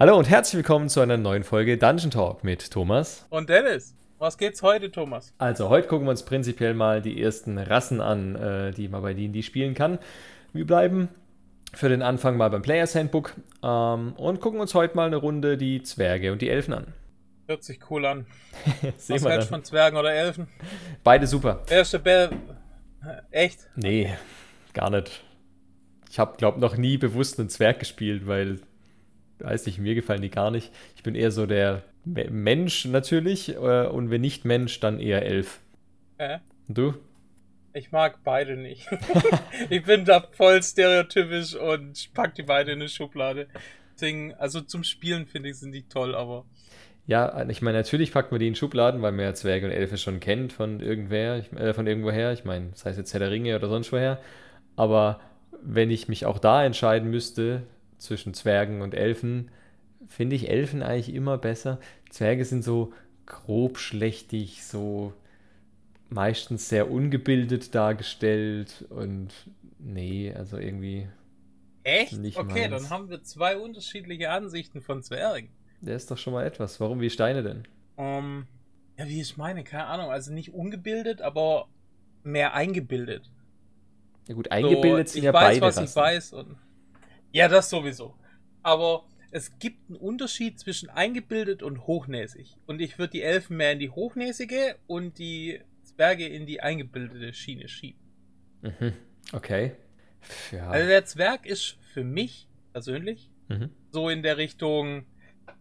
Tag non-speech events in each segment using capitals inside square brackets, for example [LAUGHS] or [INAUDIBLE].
Hallo und herzlich willkommen zu einer neuen Folge Dungeon Talk mit Thomas. Und Dennis. Was geht's heute, Thomas? Also, heute gucken wir uns prinzipiell mal die ersten Rassen an, äh, die man bei D&D spielen kann. Wir bleiben für den Anfang mal beim Players Handbook ähm, und gucken uns heute mal eine Runde die Zwerge und die Elfen an. Hört sich cool an. [LAUGHS] Sehen Was wir hältst von Zwergen oder Elfen? Beide super. Erste Bell. Echt? Nee, gar nicht. Ich habe, glaube noch nie bewusst einen Zwerg gespielt, weil, weiß nicht, mir gefallen die gar nicht. Ich bin eher so der Me- Mensch natürlich äh, und wenn nicht Mensch, dann eher Elf. Äh, Und du? ich mag beide nicht. [LAUGHS] ich bin da voll stereotypisch und pack die beide in eine Schublade. Deswegen, also zum Spielen finde ich, sind die toll, aber Ja, ich meine, natürlich packt man die in Schubladen, weil man ja Zwerge und Elfe schon kennt von irgendwer, ich, äh, von irgendwoher. Ich meine, sei es jetzt Herr der Ringe oder sonst woher. Aber wenn ich mich auch da entscheiden müsste zwischen Zwergen und Elfen, finde ich Elfen eigentlich immer besser. Zwerge sind so grobschlächtig, so meistens sehr ungebildet dargestellt und nee, also irgendwie, echt? Nicht okay, meins. dann haben wir zwei unterschiedliche Ansichten von Zwergen. der ist doch schon mal etwas. Warum wie Steine denn? Ähm, ja, wie ich meine, keine Ahnung. Also nicht ungebildet, aber mehr eingebildet. Ja gut, eingebildet so, sind ich ja weiß, beide was ich Rassen. weiß. Und ja, das sowieso. Aber es gibt einen Unterschied zwischen eingebildet und hochnäsig. Und ich würde die Elfen mehr in die hochnäsige und die Zwerge in die eingebildete Schiene schieben. Mhm. Okay. Ja. Also der Zwerg ist für mich persönlich mhm. so in der Richtung,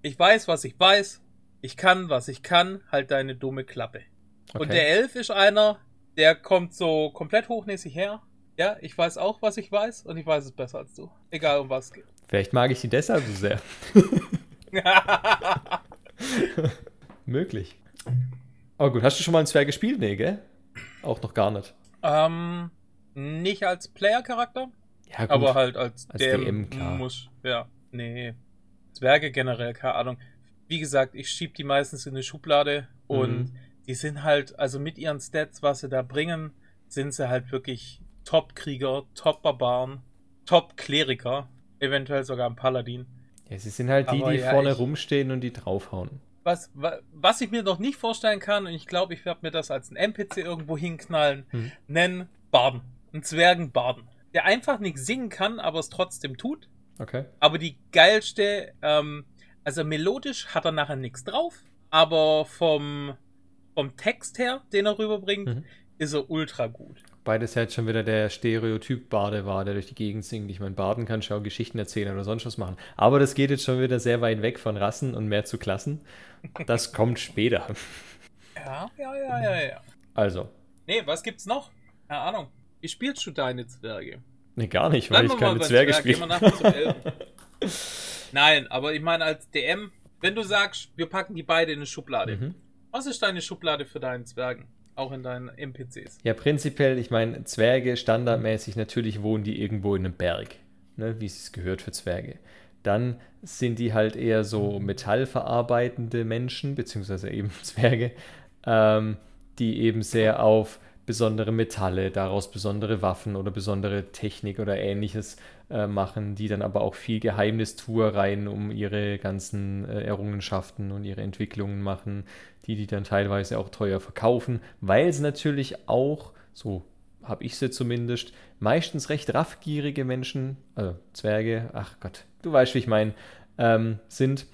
ich weiß, was ich weiß, ich kann, was ich kann, halt deine dumme Klappe. okay. Und der Elf ist einer, der kommt so komplett hochnäsig her. Ja, ich weiß auch, was ich weiß und ich weiß es besser als du. Egal um was es geht. Vielleicht mag ich die deshalb so sehr. [LAUGHS] Möglich. Oh gut, hast du schon mal einen Zwerg gespielt? Nee, gell? Auch noch gar nicht. ähm, nicht als Player-Charakter, Ja, gut. aber halt als, Als DM, DM, klar. muss. Ja, nee. Zwerge generell, keine Ahnung. Wie gesagt, ich schieb die meistens in eine Schublade und Mhm. die sind halt, also mit ihren Stats, was sie da bringen, sind sie halt wirklich Top-Krieger, Top-Barbaren, Top-Kleriker, eventuell sogar ein Paladin. ja, sie sind halt die, Aber die ja, vorne ich- rumstehen und die draufhauen. Was, wa- was ich mir noch nicht vorstellen kann, und ich glaube, ich werde mir das als ein NPC irgendwo hinknallen, Mhm. nennen Barden. Einen Zwergenbarden. Der einfach nichts singen kann, aber es trotzdem tut. Okay. Aber die geilste, ähm, also melodisch hat er nachher nichts drauf, aber vom, vom Text her, den er rüberbringt, Mhm. Ist er ultra gut. Beides halt schon wieder der Stereotyp Bade war, der durch die Gegend singt. Ich meine, Baden kann schon Geschichten erzählen oder sonst was machen. Aber das geht jetzt schon wieder sehr weit weg von Rassen und mehr zu Klassen. Das [LAUGHS] kommt später. Ja, ja, ja, ja, ja. Also, Nee, was gibt's noch? Keine Ahnung. Wie spielst du deine Zwerge? nee, gar nicht, weil Bleiben ich keine Zwerge Zwerg, spiele. Nein, aber ich meine als DM, wenn du sagst, wir packen die beide in eine Schublade. Mhm. Was ist deine Schublade für deinen Zwergen? Auch in deinen NPCs. Ja, prinzipiell, ich meine, Zwerge standardmäßig natürlich wohnen die irgendwo in einem Berg, ne, wie es gehört für Zwerge. Dann sind die halt eher so metallverarbeitende Menschen, beziehungsweise eben [LAUGHS] Zwerge, ähm, die eben sehr auf besondere Metalle, daraus besondere Waffen oder besondere Technik oder ähnliches äh, machen, die dann aber auch viel Geheimnistuereien um ihre ganzen äh, Errungenschaften und ihre Entwicklungen machen, die die dann teilweise auch teuer verkaufen, weil sie natürlich auch, so habe ich sie zumindest, meistens recht raffgierige Menschen, also Zwerge, ach Gott, du weißt, wie ich meine, ähm, sind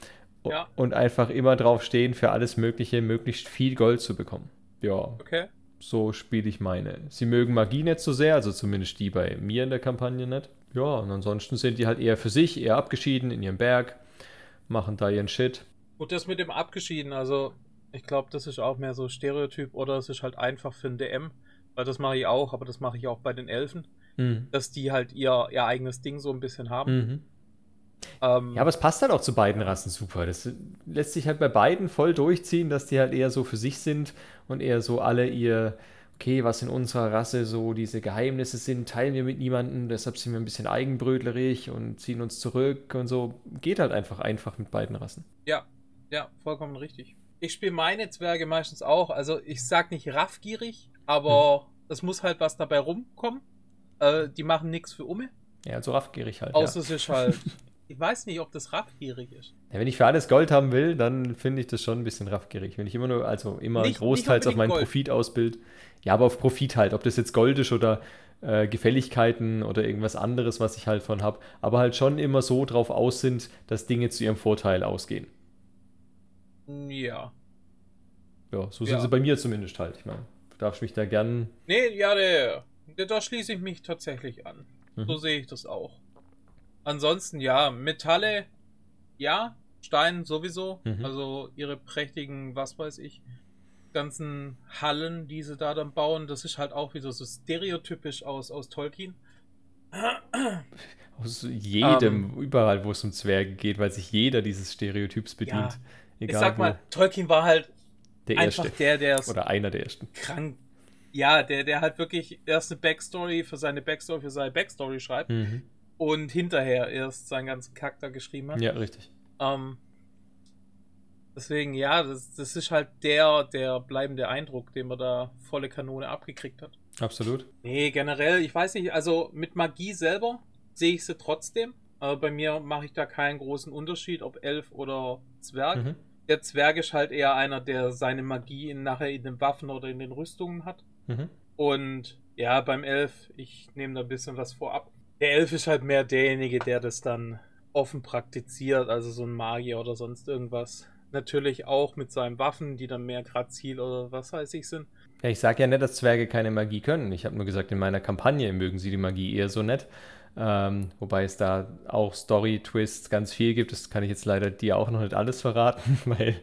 Ja. und einfach immer drauf stehen, für alles Mögliche möglichst viel Gold zu bekommen. Ja, Okay. so spiele ich meine. Sie mögen Magie nicht so sehr, also zumindest die bei mir in der Kampagne nicht. Ja, und ansonsten sind die halt eher für sich, eher abgeschieden in ihrem Berg, machen da ihren Shit. Gut, das mit dem abgeschieden, also ich glaube, das ist auch mehr so Stereotyp oder es ist halt einfach für ein DM, weil das mache ich auch, aber das mache ich auch bei den Elfen, Mhm. dass die halt ihr, ihr eigenes Ding so ein bisschen haben. Mhm. Ähm, Ja, aber es passt halt auch zu beiden Rassen super. Das lässt sich halt bei beiden voll durchziehen, dass die halt eher so für sich sind und eher so alle ihr, okay, was in unserer Rasse so diese Geheimnisse sind, teilen wir mit niemandem, deshalb sind wir ein bisschen eigenbrötlerig und ziehen uns zurück und so. Geht halt einfach einfach mit beiden Rassen. Ja, ja, vollkommen richtig. Ich spiele meine Zwerge meistens auch. Also ich sag nicht raffgierig, aber es muss halt was dabei rumkommen. Äh, die machen nichts für Umme. Ja, so raffgierig halt. Außer es ist halt [LAUGHS] ich weiß nicht, ob das raffgierig ist. Ja, wenn ich für alles Gold haben will, dann finde ich das schon ein bisschen raffgierig. Wenn ich immer nur, also immer Nicht- großteils nicht auf meinen unbedingt Profit ausbild. Ja, aber auf Profit halt. Ob das jetzt Gold ist oder äh, Gefälligkeiten oder irgendwas anderes, was ich halt von habe. Aber halt schon immer so drauf aus sind, dass Dinge zu ihrem Vorteil ausgehen. Ja. Ja, so sind Ja. sie bei mir zumindest halt. Ich meine, du darfst mich da gern. Nee, ja, der, der, da schließe ich mich tatsächlich an. Mhm. So sehe ich das auch. Ansonsten, ja, Metalle, ja, Stein sowieso. Mhm. Also ihre prächtigen, was weiß ich, ganzen Hallen, die sie da dann bauen, das ist halt auch wieder so stereotypisch aus, aus Tolkien. Aus jedem, Ähm. überall, wo es um Zwerge geht, weil sich jeder dieses Stereotyps bedient. Ja, Egal ich sag mal, Tolkien war halt der einfach Erste. der, der Oder einer der Ersten. krank. Ja, der, der halt wirklich erst eine Backstory für seine Backstory für seine Backstory schreibt Mhm. und hinterher erst seinen ganzen Charakter geschrieben hat. Ja, richtig. Ähm, deswegen, ja, das, das ist halt der, der bleibende Eindruck, den man da volle Kanone abgekriegt hat. Absolut. Nee, generell, ich weiß nicht, also mit Magie selber sehe ich sie trotzdem. Aber bei mir mache ich da keinen großen Unterschied, ob Elf oder Zwerg. Mhm. Der Zwerg ist halt eher einer, der seine Magie in, nachher in den Waffen oder in den Rüstungen hat. Mhm. Und ja, beim Elf, ich nehme da ein bisschen was vorab. Der Elf ist halt mehr derjenige, der das dann offen praktiziert, also so ein Magier oder sonst irgendwas. Natürlich auch mit seinen Waffen, die dann mehr Grazil oder was weiß ich sind. Ja, ich sage ja nicht, dass Zwerge keine Magie können. Ich habe nur gesagt, in meiner Kampagne mögen sie die Magie eher so nett. Ähm, wobei es da auch Story-Twists ganz viel gibt. Das kann ich jetzt leider dir auch noch nicht alles verraten, [LAUGHS] weil,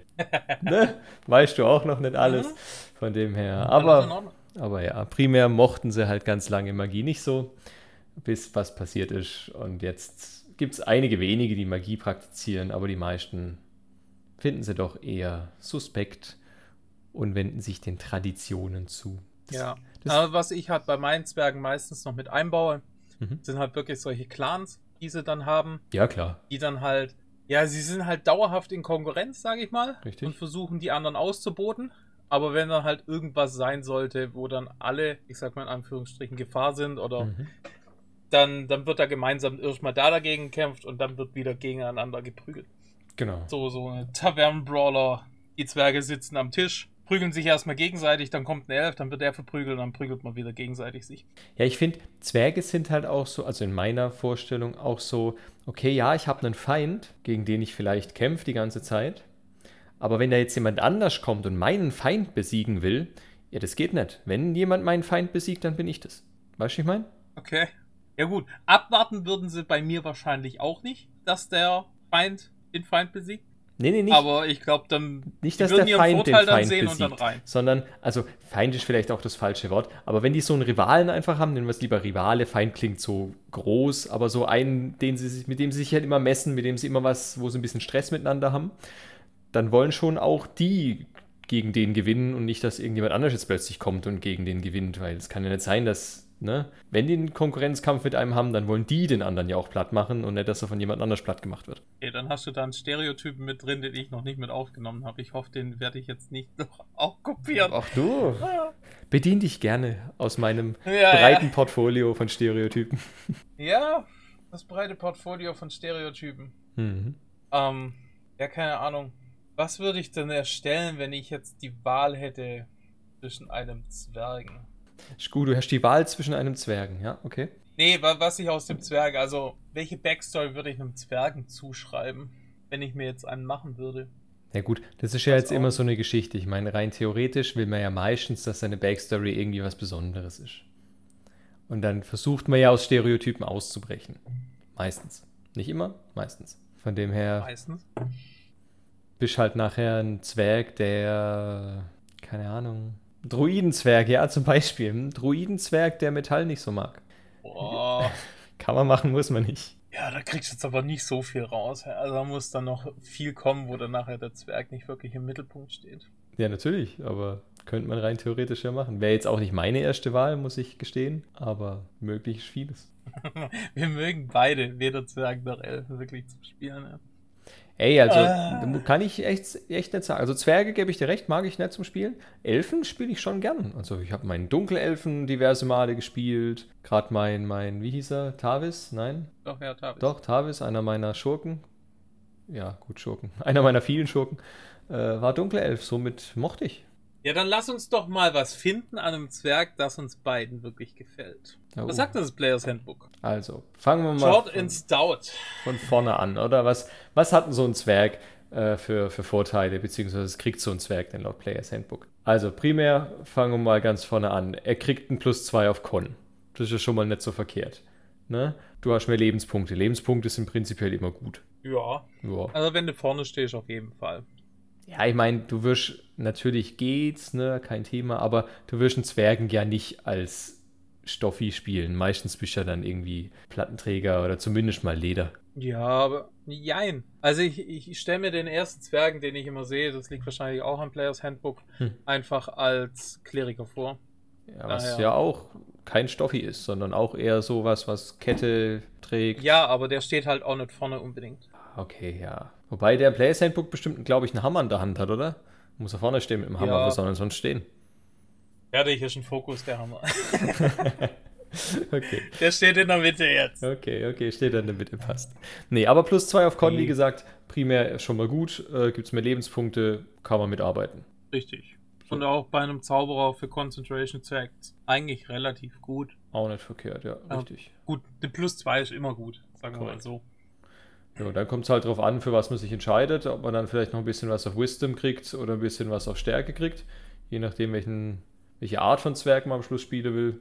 ne, weißt du auch noch nicht alles. Mhm. Von dem her. Aber, aber ja, primär mochten sie halt ganz lange Magie nicht so, bis was passiert ist. Und jetzt gibt es einige wenige, die Magie praktizieren, aber die meisten finden sie doch eher suspekt und wenden sich den Traditionen zu. Das- Ja. das- Aber was ich halt bei meinen Zwergen meistens noch mit einbaue, Mhm. sind halt wirklich solche Clans, die sie dann haben, Ja, klar. die dann halt, ja, sie sind halt dauerhaft in Konkurrenz, sage ich mal, Richtig. und versuchen die anderen auszuboten. Aber wenn dann halt irgendwas sein sollte, wo dann alle, ich sag mal in Anführungsstrichen, Gefahr sind oder Mhm. dann, dann wird da gemeinsam erstmal da dagegen gekämpft und dann wird wieder gegeneinander geprügelt. Genau. So, so eine Tavernenbrawler, die Zwerge sitzen am Tisch, prügeln sich erstmal gegenseitig, dann kommt ein Elf, dann wird er verprügelt dann prügelt man wieder gegenseitig sich. Ja, ich finde, Zwerge sind halt auch so, also in meiner Vorstellung auch so, okay, ja, ich habe einen Feind, gegen den ich vielleicht kämpfe die ganze Zeit. Aber wenn da jetzt jemand anders kommt und meinen Feind besiegen will, ja, das geht nicht. Wenn jemand meinen Feind besiegt, dann bin ich das. Weißt du, ich meine? Okay. Ja gut, abwarten würden sie bei mir wahrscheinlich auch nicht, dass der Feind den Feind besiegt. Nee, nee, nicht. Aber ich glaube, dann Nicht, dass der Feind den Vorteil dann Feind sehen besiegt, und dann rein. sondern, also Feind ist vielleicht auch das falsche Wort, aber wenn die so einen Rivalen einfach haben, nennen wir es lieber Rivale, Feind klingt so groß, aber so einen, den sie sich, mit dem sie sich halt immer messen, mit dem sie immer was, wo sie ein bisschen Stress miteinander haben, dann wollen schon auch die gegen den gewinnen und nicht, dass irgendjemand anders jetzt plötzlich kommt und gegen den gewinnt, weil es kann ja nicht sein, dass, ne, wenn die einen Konkurrenzkampf mit einem haben, dann wollen die den anderen ja auch platt machen und nicht, dass er von jemand anders platt gemacht wird. Okay, dann hast du da einen Stereotypen mit drin, den ich noch nicht mit aufgenommen habe. Ich hoffe, den werde ich jetzt nicht [LAUGHS] noch auch kopieren. Ach du, bedien dich gerne aus meinem [LAUGHS] Ja, breiten Portfolio von Stereotypen. [LAUGHS] Ja, das breite Portfolio von Stereotypen. Mhm. Ähm, ja, keine Ahnung. Was würde ich denn erstellen, wenn ich jetzt die Wahl hätte zwischen einem Zwergen? Ist gut, du hast die Wahl zwischen einem Zwergen, ja, okay. Nee, wa- was ich aus dem Zwerg, also welche Backstory würde ich einem Zwergen zuschreiben, wenn ich mir jetzt einen machen würde? Ja gut, das ist ja Pass jetzt auf. immer so eine Geschichte. Ich meine, rein theoretisch will man ja meistens, dass seine Backstory irgendwie was Besonderes ist. Und dann versucht man ja aus Stereotypen auszubrechen. Meistens. Nicht immer, meistens. Von dem her Meistens. bist halt nachher ein Zwerg, der, keine Ahnung, Druidenzwerg, ja, zum Beispiel. Ein Druidenzwerg, der Metall nicht so mag. Boah. [LAUGHS] Kann man machen, muss man nicht. Ja, da kriegst du jetzt aber nicht so viel raus. Also da muss dann noch viel kommen, wo dann nachher der Zwerg nicht wirklich im Mittelpunkt steht. Ja, natürlich, aber könnte man rein theoretisch ja machen. Wäre jetzt auch nicht meine erste Wahl, muss ich gestehen, aber möglich ist vieles. [LAUGHS] Wir mögen beide, weder Zwerg noch Elfen, wirklich zum Spielen. Ja. Ey, also ah. kann ich echt, echt nicht sagen. Also Zwerge gebe ich dir recht, mag ich nicht zum Spielen. Elfen spiele ich schon gern. Also ich habe meinen Dunkelelfen diverse Male gespielt. Gerade mein, mein, wie hieß er? Tavis? Nein? Doch, ja, Tavis. Doch, Tavis, einer meiner Schurken. Ja, gut, Schurken. [LAUGHS] Einer meiner vielen Schurken. Äh, war Dunkelelf, somit mochte ich. Ja, dann lass uns doch mal was finden an einem Zwerg, das uns beiden wirklich gefällt. Oh. Was sagt das Players Handbook? Also, fangen wir mal Short von, and Stout. von vorne an, oder? Was, was hat denn so ein Zwerg äh, für, für Vorteile, beziehungsweise es kriegt so ein Zwerg denn laut Players Handbook? Also, primär fangen wir mal ganz vorne an. Er kriegt ein Plus 2 auf Con. Das ist ja schon mal nicht so verkehrt. Ne? Du hast mehr Lebenspunkte. Lebenspunkte sind prinzipiell immer gut. Ja. ja. Also, wenn du vorne stehst, auf jeden Fall. Ja, ich meine, du wirst, natürlich geht's, ne, kein Thema, aber du wirst einen Zwergen ja nicht als Stoffi spielen. Meistens bist du ja dann irgendwie Plattenträger oder zumindest mal Leder. Ja, aber jein. Also ich, ich stelle mir den ersten Zwergen, den ich immer sehe, das liegt wahrscheinlich auch am Players Handbook, hm. einfach als Kleriker vor. Ja, was Daher. ja auch kein Stoffi ist, sondern auch eher sowas, was Kette trägt. Ja, aber der steht halt auch nicht vorne unbedingt. Okay, ja. Wobei der Players Handbook bestimmt, glaube ich, einen Hammer in der Hand hat, oder? Muss er vorne stehen mit dem Hammer, ja. wo soll er sonst stehen? Hier ist ein Fokus, der Hammer. [LAUGHS] okay. Der steht in der Mitte jetzt. Okay, okay, steht in der Mitte, passt. Nee, aber plus zwei auf Con, wie gesagt, primär schon mal gut. Äh, Gibt es mehr Lebenspunkte, kann man mitarbeiten. Richtig. Und auch bei einem Zauberer für Concentration Effects eigentlich relativ gut. Auch nicht verkehrt, ja, richtig. Gut, eine plus zwei ist immer gut, sagen Correct. wir mal so. Ja, dann kommt es halt darauf an, für was man sich entscheidet, ob man dann vielleicht noch ein bisschen was auf Wisdom kriegt oder ein bisschen was auf Stärke kriegt, je nachdem, welchen, welche Art von Zwerg man am Schluss spielen will.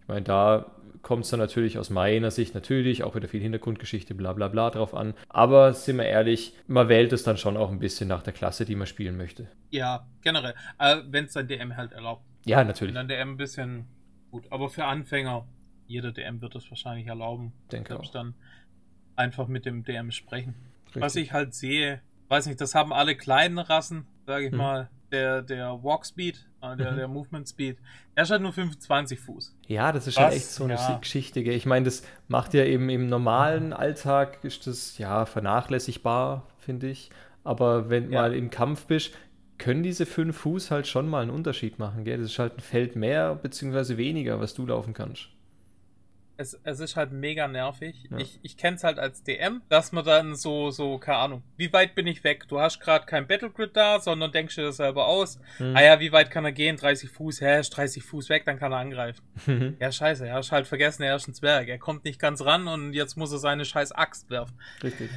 Ich meine, da kommt es dann natürlich aus meiner Sicht natürlich auch wieder viel Hintergrundgeschichte, bla bla bla drauf an. Aber sind wir ehrlich, man wählt es dann schon auch ein bisschen nach der Klasse, die man spielen möchte. Ja, generell. Äh, Wenn es sein DM halt erlaubt. Ja, natürlich. Wenn dann DM ein bisschen gut. Aber für Anfänger, jeder DM wird es wahrscheinlich erlauben. Denke ich. Dann einfach mit dem DM sprechen. Richtig. Was ich halt sehe, weiß nicht, das haben alle kleinen Rassen, sage ich mhm. mal. Der, der Walk Speed, äh, der, mhm. der Movement Speed, der ist halt nur 25 Fuß. Ja, das ist Was, halt echt so eine ja. Geschichte. Gell? Ich meine, das macht ja eben im normalen Alltag, ist das ja vernachlässigbar, finde ich. Aber wenn ja. mal im Kampf bist, können diese fünf Fuß halt schon mal einen Unterschied machen. Gell? Das ist halt ein Feld mehr bzw. weniger, was du laufen kannst es, es ist halt mega nervig. Ja. Ich, ich kenne es halt als DM, dass man dann so, so, keine Ahnung, wie weit bin ich weg? Du hast gerade kein Battlegrid da, sondern denkst dir das selber aus. Mhm. Ah ja, wie weit kann er gehen? 30 Fuß, hä, ist 30 Fuß weg, dann kann er angreifen. Mhm. Ja, scheiße, er ist halt vergessen, er ist ein Zwerg. Er kommt nicht ganz ran und jetzt muss er seine scheiß Axt werfen. Richtig.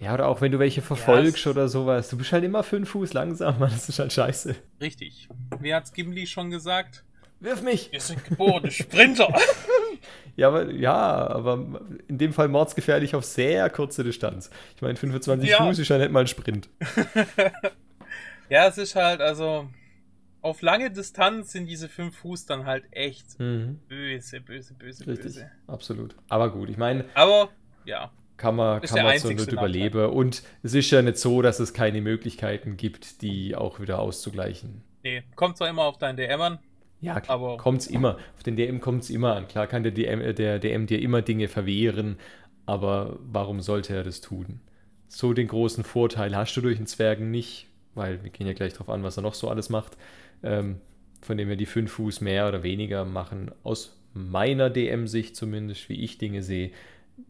Ja, oder auch wenn du welche verfolgst ja, oder sowas. Du bist halt immer fünf Fuß langsam, [LAUGHS] Das ist halt scheiße. Richtig. Wie hat's Gimli schon gesagt? Wirf mich! Wir sind geborene Sprinter! [LAUGHS] Ja, aber, ja, aber in dem Fall mordsgefährlich auf sehr kurze Distanz. Ich meine, 25 ja. Fuß ist ja nicht mal ein Sprint. [LAUGHS] ja, es ist halt, also, auf lange Distanz sind diese 5 Fuß dann halt echt mhm. böse, böse, böse, Richtig. böse. Absolut. Aber gut, ich meine. Aber, ja. Kann man, kann man so nicht überleben. Und es ist ja nicht so, dass es keine Möglichkeiten gibt, die auch wieder auszugleichen. Nee, kommt zwar immer auf deinen DM an, ja, kommt es immer. Auf den DM kommt es immer an. Klar kann der DM, äh, der DM dir immer Dinge verwehren, aber warum sollte er das tun? So den großen Vorteil hast du durch den Zwergen nicht, weil wir gehen ja gleich darauf an, was er noch so alles macht. Ähm, von dem wir die fünf Fuß mehr oder weniger machen, aus meiner DM-Sicht zumindest, wie ich Dinge sehe,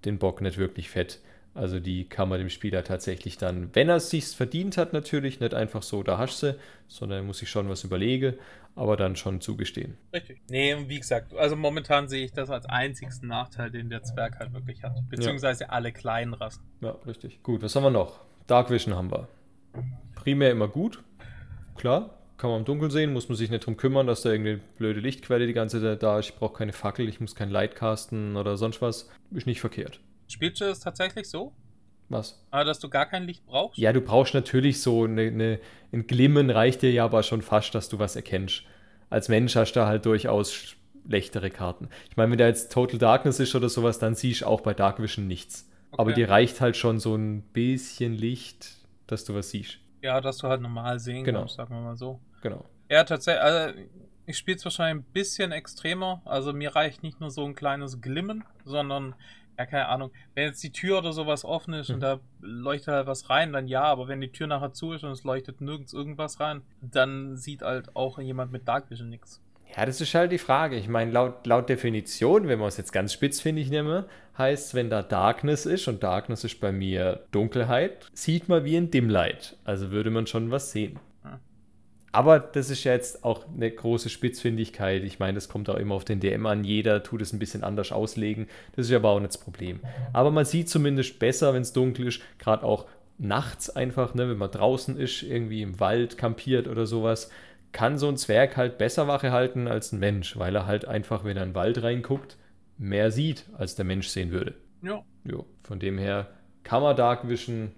den Bock nicht wirklich fett. Also die kann man dem Spieler tatsächlich dann, wenn er es sich verdient hat, natürlich nicht einfach so, da hast du, sondern er muss sich schon was überlegen, aber dann schon zugestehen. Richtig. Nee, wie gesagt, also momentan sehe ich das als einzigsten Nachteil, den der Zwerg halt wirklich hat. Beziehungsweise ja. alle kleinen Rassen. Ja, richtig. Gut, was haben wir noch? Dark Vision haben wir. Primär immer gut. Klar, kann man im Dunkeln sehen, muss man sich nicht drum kümmern, dass da irgendeine blöde Lichtquelle die ganze Zeit da ist. Ich brauche keine Fackel, ich muss kein Light casten oder sonst was. Ist nicht verkehrt. Spielst du es tatsächlich so? Was? Aber dass du gar kein Licht brauchst? Ja, du brauchst natürlich so eine, eine, ein Glimmen reicht dir ja aber schon fast, dass du was erkennst. Als Mensch hast du halt durchaus schlechtere Karten. Ich meine, wenn da jetzt Total Darkness ist oder sowas, dann siehst du auch bei Dark Vision nichts. Okay. Aber dir reicht halt schon so ein bisschen Licht, dass du was siehst. Ja, dass du halt normal sehen genau. kannst, sagen wir mal so. Genau. Ja, tatsächlich, also ich spiele es wahrscheinlich ein bisschen extremer. Also mir reicht nicht nur so ein kleines Glimmen, sondern ja, keine Ahnung, wenn jetzt die Tür oder sowas offen ist mhm. und da leuchtet halt was rein, dann ja, aber wenn die Tür nachher zu ist und es leuchtet nirgends irgendwas rein, dann sieht halt auch jemand mit Dark Vision nichts. Ja, das ist halt die Frage. Ich meine, laut, laut Definition, wenn man es jetzt ganz spitzfindig nehme, heißt, wenn da Darkness ist und Darkness ist bei mir Dunkelheit, sieht man wie ein Dimlight. Also würde man schon was sehen. Aber das ist ja jetzt auch eine große Spitzfindigkeit. Ich meine, das kommt auch immer auf den DM an. Jeder tut es ein bisschen anders auslegen. Das ist aber auch nicht das Problem. Aber man sieht zumindest besser, wenn es dunkel ist. Gerade auch nachts einfach, ne, wenn man draußen ist, irgendwie im Wald kampiert oder sowas, kann so ein Zwerg halt besser Wache halten als ein Mensch, weil er halt einfach, wenn er in den Wald reinguckt, mehr sieht, als der Mensch sehen würde. Ja. Jo, von dem her kann man Dark Vision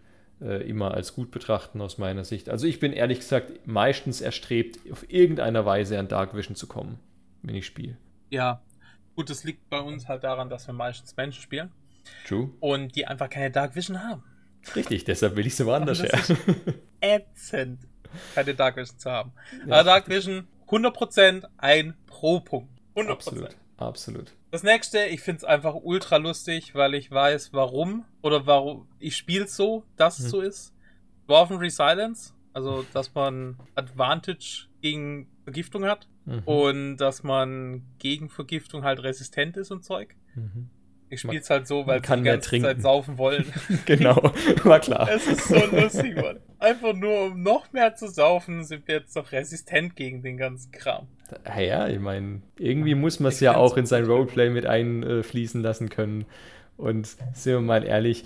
äh, immer als gut betrachten aus meiner Sicht. Also ich bin ehrlich gesagt meistens erstrebt, auf irgendeiner Weise an Dark Vision zu kommen, wenn ich spiele. Ja, gut, das liegt bei uns halt daran, dass wir meistens Menschen spielen. True. Und die einfach keine Dark Vision haben. Richtig, deshalb will ich sie woanders her. [LAUGHS] ätzend, keine Dark Vision zu haben. Ja, Aber Dark Vision 100% ein Pro-Punkt. 100%. Absolut. Absolut. Das nächste, ich finde es einfach ultra lustig, weil ich weiß, warum oder warum ich spiele es so, dass es mhm. so ist. Dwarfen Resilience, also dass man Advantage gegen Vergiftung hat mhm. und dass man gegen Vergiftung halt resistent ist und Zeug. Mhm. Ich spiele es halt so, weil sie die ganze trinken. Zeit saufen wollen. [LAUGHS] genau, war klar. Es ist so lustig, Mann. Einfach nur, um noch mehr zu saufen, sind wir jetzt doch resistent gegen den ganzen Kram. Ja, ich meine, irgendwie muss man es ja auch in sein Roleplay mit einfließen lassen können. Und sind wir mal ehrlich,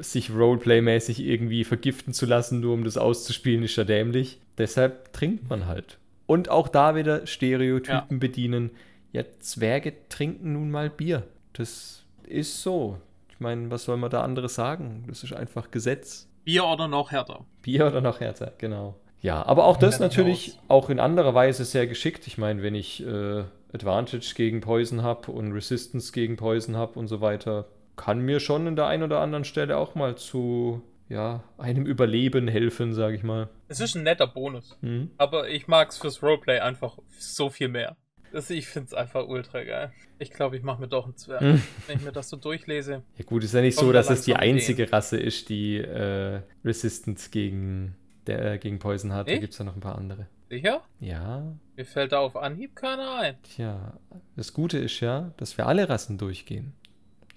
sich Roleplay-mäßig irgendwie vergiften zu lassen, nur um das auszuspielen, ist ja dämlich. Deshalb trinkt man halt. Und auch da wieder Stereotypen ja. bedienen. Ja, Zwerge trinken nun mal Bier. Das ist so. Ich meine, was soll man da anderes sagen? Das ist einfach Gesetz. Bier oder noch härter. Bier oder noch härter, genau. Ja, aber auch das natürlich auch in anderer Weise sehr geschickt. Ich meine, wenn ich äh, Advantage gegen Poison habe und Resistance gegen Poison habe und so weiter, kann mir schon in der einen oder anderen Stelle auch mal zu ja, einem Überleben helfen, sage ich mal. Es ist ein netter Bonus. Mhm. Aber ich mag es fürs Roleplay einfach so viel mehr. Das, ich finde es einfach ultra geil. Ich glaube, ich mache mir doch einen Zwerg, hm. wenn ich mir das so durchlese. [LAUGHS] Ja gut, ist ja nicht so, dass es die einzige Ideen. Rasse ist, die äh, Resistance gegen, der, äh, gegen Poison hat. Ich? Da gibt es ja noch ein paar andere. Sicher? Ja. Mir fällt da auf Anhieb keiner ein. Tja, das Gute ist ja, dass wir alle Rassen durchgehen.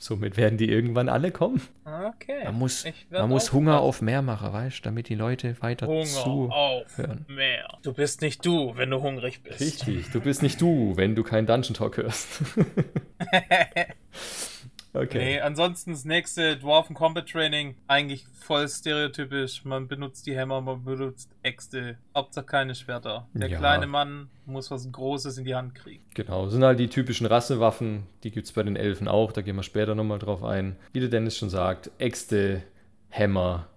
Somit werden die irgendwann alle kommen. Okay. Man muss, man muss Hunger auf mehr machen, weißt du, damit die Leute weiter Hunger zuhören. auf mehr. Du bist nicht du, wenn du hungrig bist. Richtig, du bist nicht du, wenn du keinen Dungeon Talk hörst. [LAUGHS] Okay. Nee, ansonsten das nächste Dwarfen Combat Training, eigentlich voll stereotypisch. Man benutzt die Hämmer, man benutzt Äxte. Hauptsache keine Schwerter. Der ja. kleine Mann muss was Großes in die Hand kriegen. Genau, sind halt die typischen Rassewaffen. Die gibt es bei den Elfen auch, da gehen wir später nochmal drauf ein. Wie der Dennis schon sagt, Äxte, Hämmer,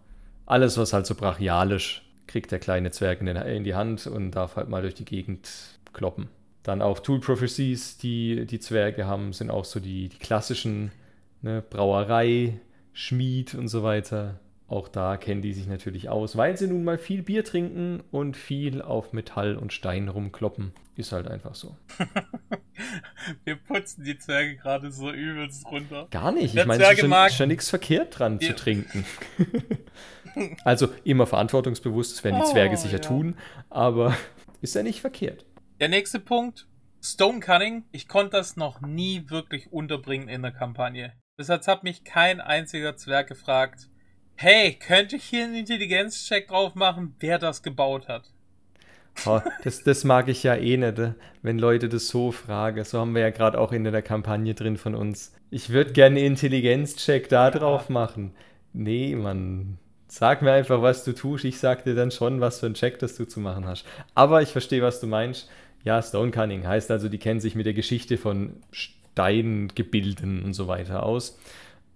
alles was halt so brachialisch kriegt der kleine Zwerg in die Hand und darf halt mal durch die Gegend kloppen. Dann auch Tool Prophecies, die die Zwerge haben, sind auch so die, die klassischen ne, Brauerei, Schmied und so weiter. Auch da kennen die sich natürlich aus, weil sie nun mal viel Bier trinken und viel auf Metall und Stein rumkloppen. Ist halt einfach so. [LAUGHS] Wir putzen die Zwerge gerade so übelst runter. Gar nicht. Der ich meine, es ist schon, nichts verkehrt dran ja. zu trinken. [LAUGHS] also immer verantwortungsbewusst, das werden die Zwerge oh, sicher ja. tun, aber [LAUGHS] ist ja nicht verkehrt. Der nächste Punkt, Stone Cunning. Ich konnte das noch nie wirklich unterbringen in der Kampagne. Deshalb hat mich kein einziger Zwerg gefragt, hey, könnte ich hier einen Intelligenzcheck drauf machen, wer das gebaut hat? Oh, das, das mag ich ja eh nicht, wenn Leute das so fragen. So haben wir ja gerade auch in der Kampagne drin von uns. Ich würde gerne einen Intelligenzcheck da drauf machen. Nee, Mann. Sag mir einfach, was du tust. Ich sag dir dann schon, was für einen Check das du zu machen hast. Aber ich verstehe, was du meinst. Ja, Stone Cunning heißt also, die kennen sich mit der Geschichte von Steingebilden und so weiter aus.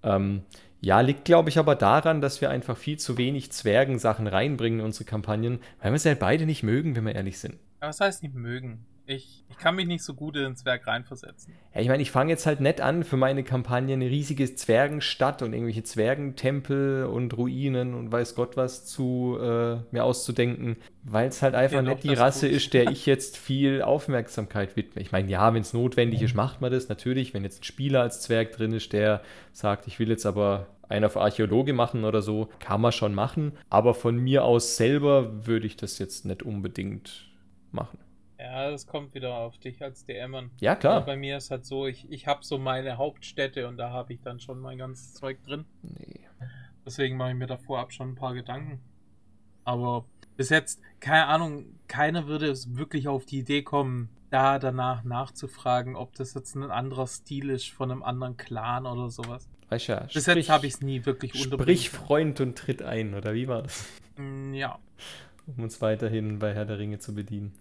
Ähm, ja, liegt, glaube ich, aber daran, dass wir einfach viel zu wenig Zwergensachen reinbringen in unsere Kampagnen, weil wir sie halt beide nicht mögen, wenn wir ehrlich sind. Was heißt nicht mögen? Ich, ich kann mich nicht so gut ins Werk reinversetzen. Ja, ich meine, ich fange jetzt halt nett an für meine Kampagne eine riesige Zwergenstadt und irgendwelche Zwergentempel und Ruinen und weiß Gott was zu äh, mir auszudenken, weil es halt einfach Genau, nicht die Rasse gut. ist, der ich jetzt viel Aufmerksamkeit widme. Ich meine, ja, wenn es notwendig ist, macht man das natürlich. Wenn jetzt ein Spieler als Zwerg drin ist, der sagt, ich will jetzt aber einen auf Archäologe machen oder so, kann man schon machen. Aber von mir aus selber würde ich das jetzt nicht unbedingt machen. Ja, das kommt wieder auf dich als DM an. Ja, Aber klar. bei mir ist halt so, ich, ich habe so meine Hauptstädte und da habe ich dann schon mein ganzes Zeug drin. Nee. Deswegen mache ich mir da vorab schon ein paar Gedanken. Aber bis jetzt, keine Ahnung, keiner würde es wirklich auf die Idee kommen, da danach nachzufragen, ob das jetzt ein anderer Stil ist von einem anderen Clan oder sowas. Weißt ja, Bis sprich- jetzt habe ich es nie wirklich Sprich Freund und tritt ein, oder wie war das? Mm, Ja. Um uns weiterhin bei Herr der Ringe zu bedienen.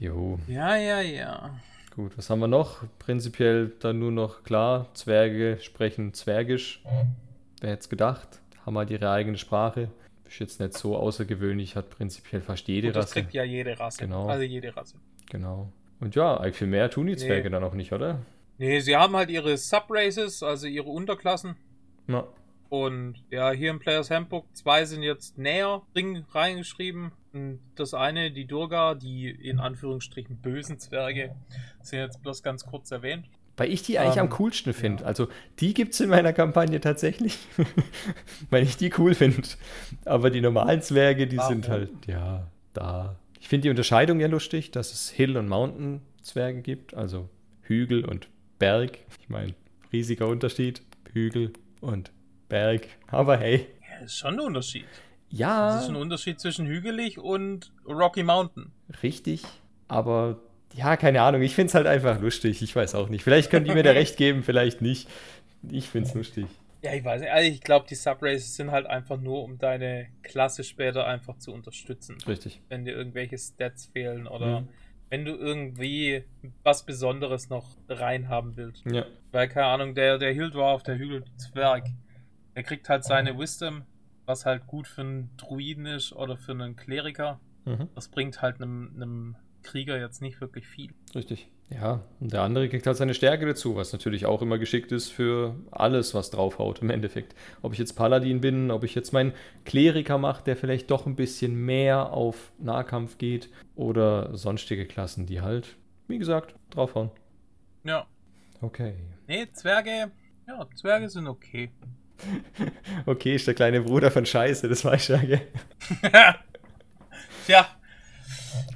Jo, Ja, ja, ja. gut, was haben wir noch? Prinzipiell dann nur noch klar, Zwerge sprechen Zwergisch. Wer hätte es gedacht? Haben halt ihre eigene Sprache. Ist jetzt nicht so außergewöhnlich, hat prinzipiell fast jede Gut, das Rasse. kriegt ja jede Rasse. Genau. Also jede Rasse. Genau. Und ja, eigentlich viel mehr tun die Nee. Zwerge dann auch nicht, oder? Nee, sie haben halt ihre Subraces, also ihre Unterklassen. Na, Und ja, hier im Players Handbook, zwei sind jetzt näher drin reingeschrieben. Und das eine, die Durga, die in Anführungsstrichen bösen Zwerge, sind jetzt bloß ganz kurz erwähnt. weil ich die eigentlich Ähm, am coolsten finde. Also, die gibt es in meiner Kampagne tatsächlich. [LAUGHS] weil ich die cool finde. Aber die normalen Zwerge, die sind Warum? halt, ja, da. Ich finde die Unterscheidung ja lustig, dass es Hill- und Mountain-Zwerge gibt. Also Hügel und Berg. Ich meine, riesiger Unterschied. Hügel und Berg. Aber hey. Ja, ist schon ein Unterschied. Ja, Das ist ein Unterschied zwischen hügelig und Rocky Mountain. richtig. Aber ja, keine Ahnung. Ich finde es halt einfach lustig. Ich weiß auch nicht. Vielleicht können die mir da [LAUGHS] recht geben, vielleicht nicht. Ich finde es lustig. Ja, ich weiß nicht. Also ich glaube, die Subraces sind halt einfach nur, um deine Klasse später einfach zu unterstützen. Richtig. Wenn dir irgendwelche Stats fehlen oder Mhm. wenn du irgendwie was Besonderes noch reinhaben willst. Ja. Weil, keine Ahnung, der, der Hildwarf, der Hügelzwerg, der kriegt halt seine Wisdom, was halt gut für einen Druiden ist oder für einen Kleriker. Mhm. Das bringt halt einem, einem Krieger jetzt nicht wirklich viel. Richtig. Ja, und der andere kriegt halt seine Stärke dazu, was natürlich auch immer geschickt ist für alles, was draufhaut im Endeffekt. Ob ich jetzt Paladin bin, ob ich jetzt meinen Kleriker mache, der vielleicht doch ein bisschen mehr auf Nahkampf geht oder sonstige Klassen, die halt, wie gesagt, draufhauen. Ja. Okay. Nee, Zwerge, ja, Zwerge sind okay. [LAUGHS] Okay, ist der kleine Bruder von Scheiße, das weiß ich ja, gell? [LAUGHS] Tja,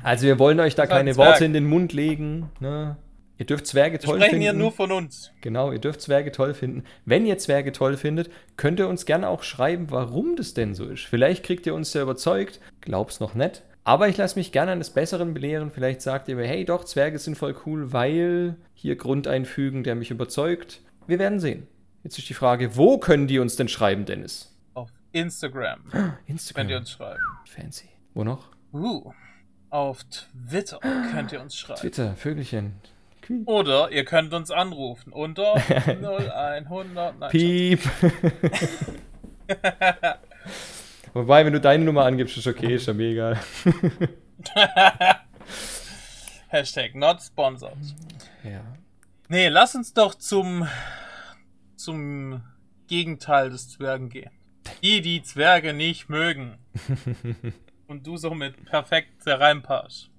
Also wir wollen euch da keine Zwerg. Worte in den Mund legen, ne? Ihr dürft Zwerge wir toll sprechen finden. hier nur von uns. Genau, ihr dürft Zwerge toll finden. Wenn ihr Zwerge toll findet, könnt ihr uns gerne auch schreiben, warum das denn so ist. Vielleicht kriegt ihr uns ja überzeugt, glaub's noch nicht. Aber ich lasse mich gerne eines Besseren belehren. Vielleicht sagt ihr mir, hey doch, Zwerge sind voll cool, weil hier Grund einfügen, der mich überzeugt. Wir werden sehen. Jetzt ist die Frage, wo können die uns denn schreiben, Dennis? Auf Instagram [GASPS] Instagram. könnt ihr uns schreiben. Fancy. Wo noch? Uh, auf Twitter [GASPS] könnt ihr uns schreiben. Twitter, Vögelchen. Oder ihr könnt uns anrufen unter [LAUGHS] 0100. Nein, Piep. [LAUGHS] Wobei, wenn du deine Nummer angibst, ist okay, ist ja mir egal. [LAUGHS] Hashtag not sponsored. Ja. Nee, lass uns doch zum, zum Gegenteil des Zwergen gehen. Die, die Zwerge nicht mögen. [LAUGHS] Und du somit perfekt reinpasst.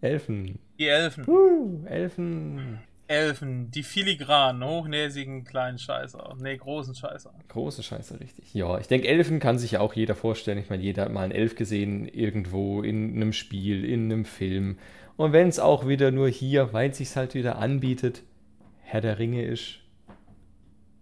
Elfen. Die Elfen. Uh, Elfen. Elfen, die filigranen, hochnäsigen kleinen Scheißer. Nee, großen Scheißer. Große Scheiße, richtig. Ja, ich denke, Elfen kann sich ja auch jeder vorstellen. Ich meine, jeder hat mal einen Elf gesehen, irgendwo in einem Spiel, in einem Film. Und wenn es auch wieder nur hier, weil es sich halt wieder anbietet, Herr der Ringe ist.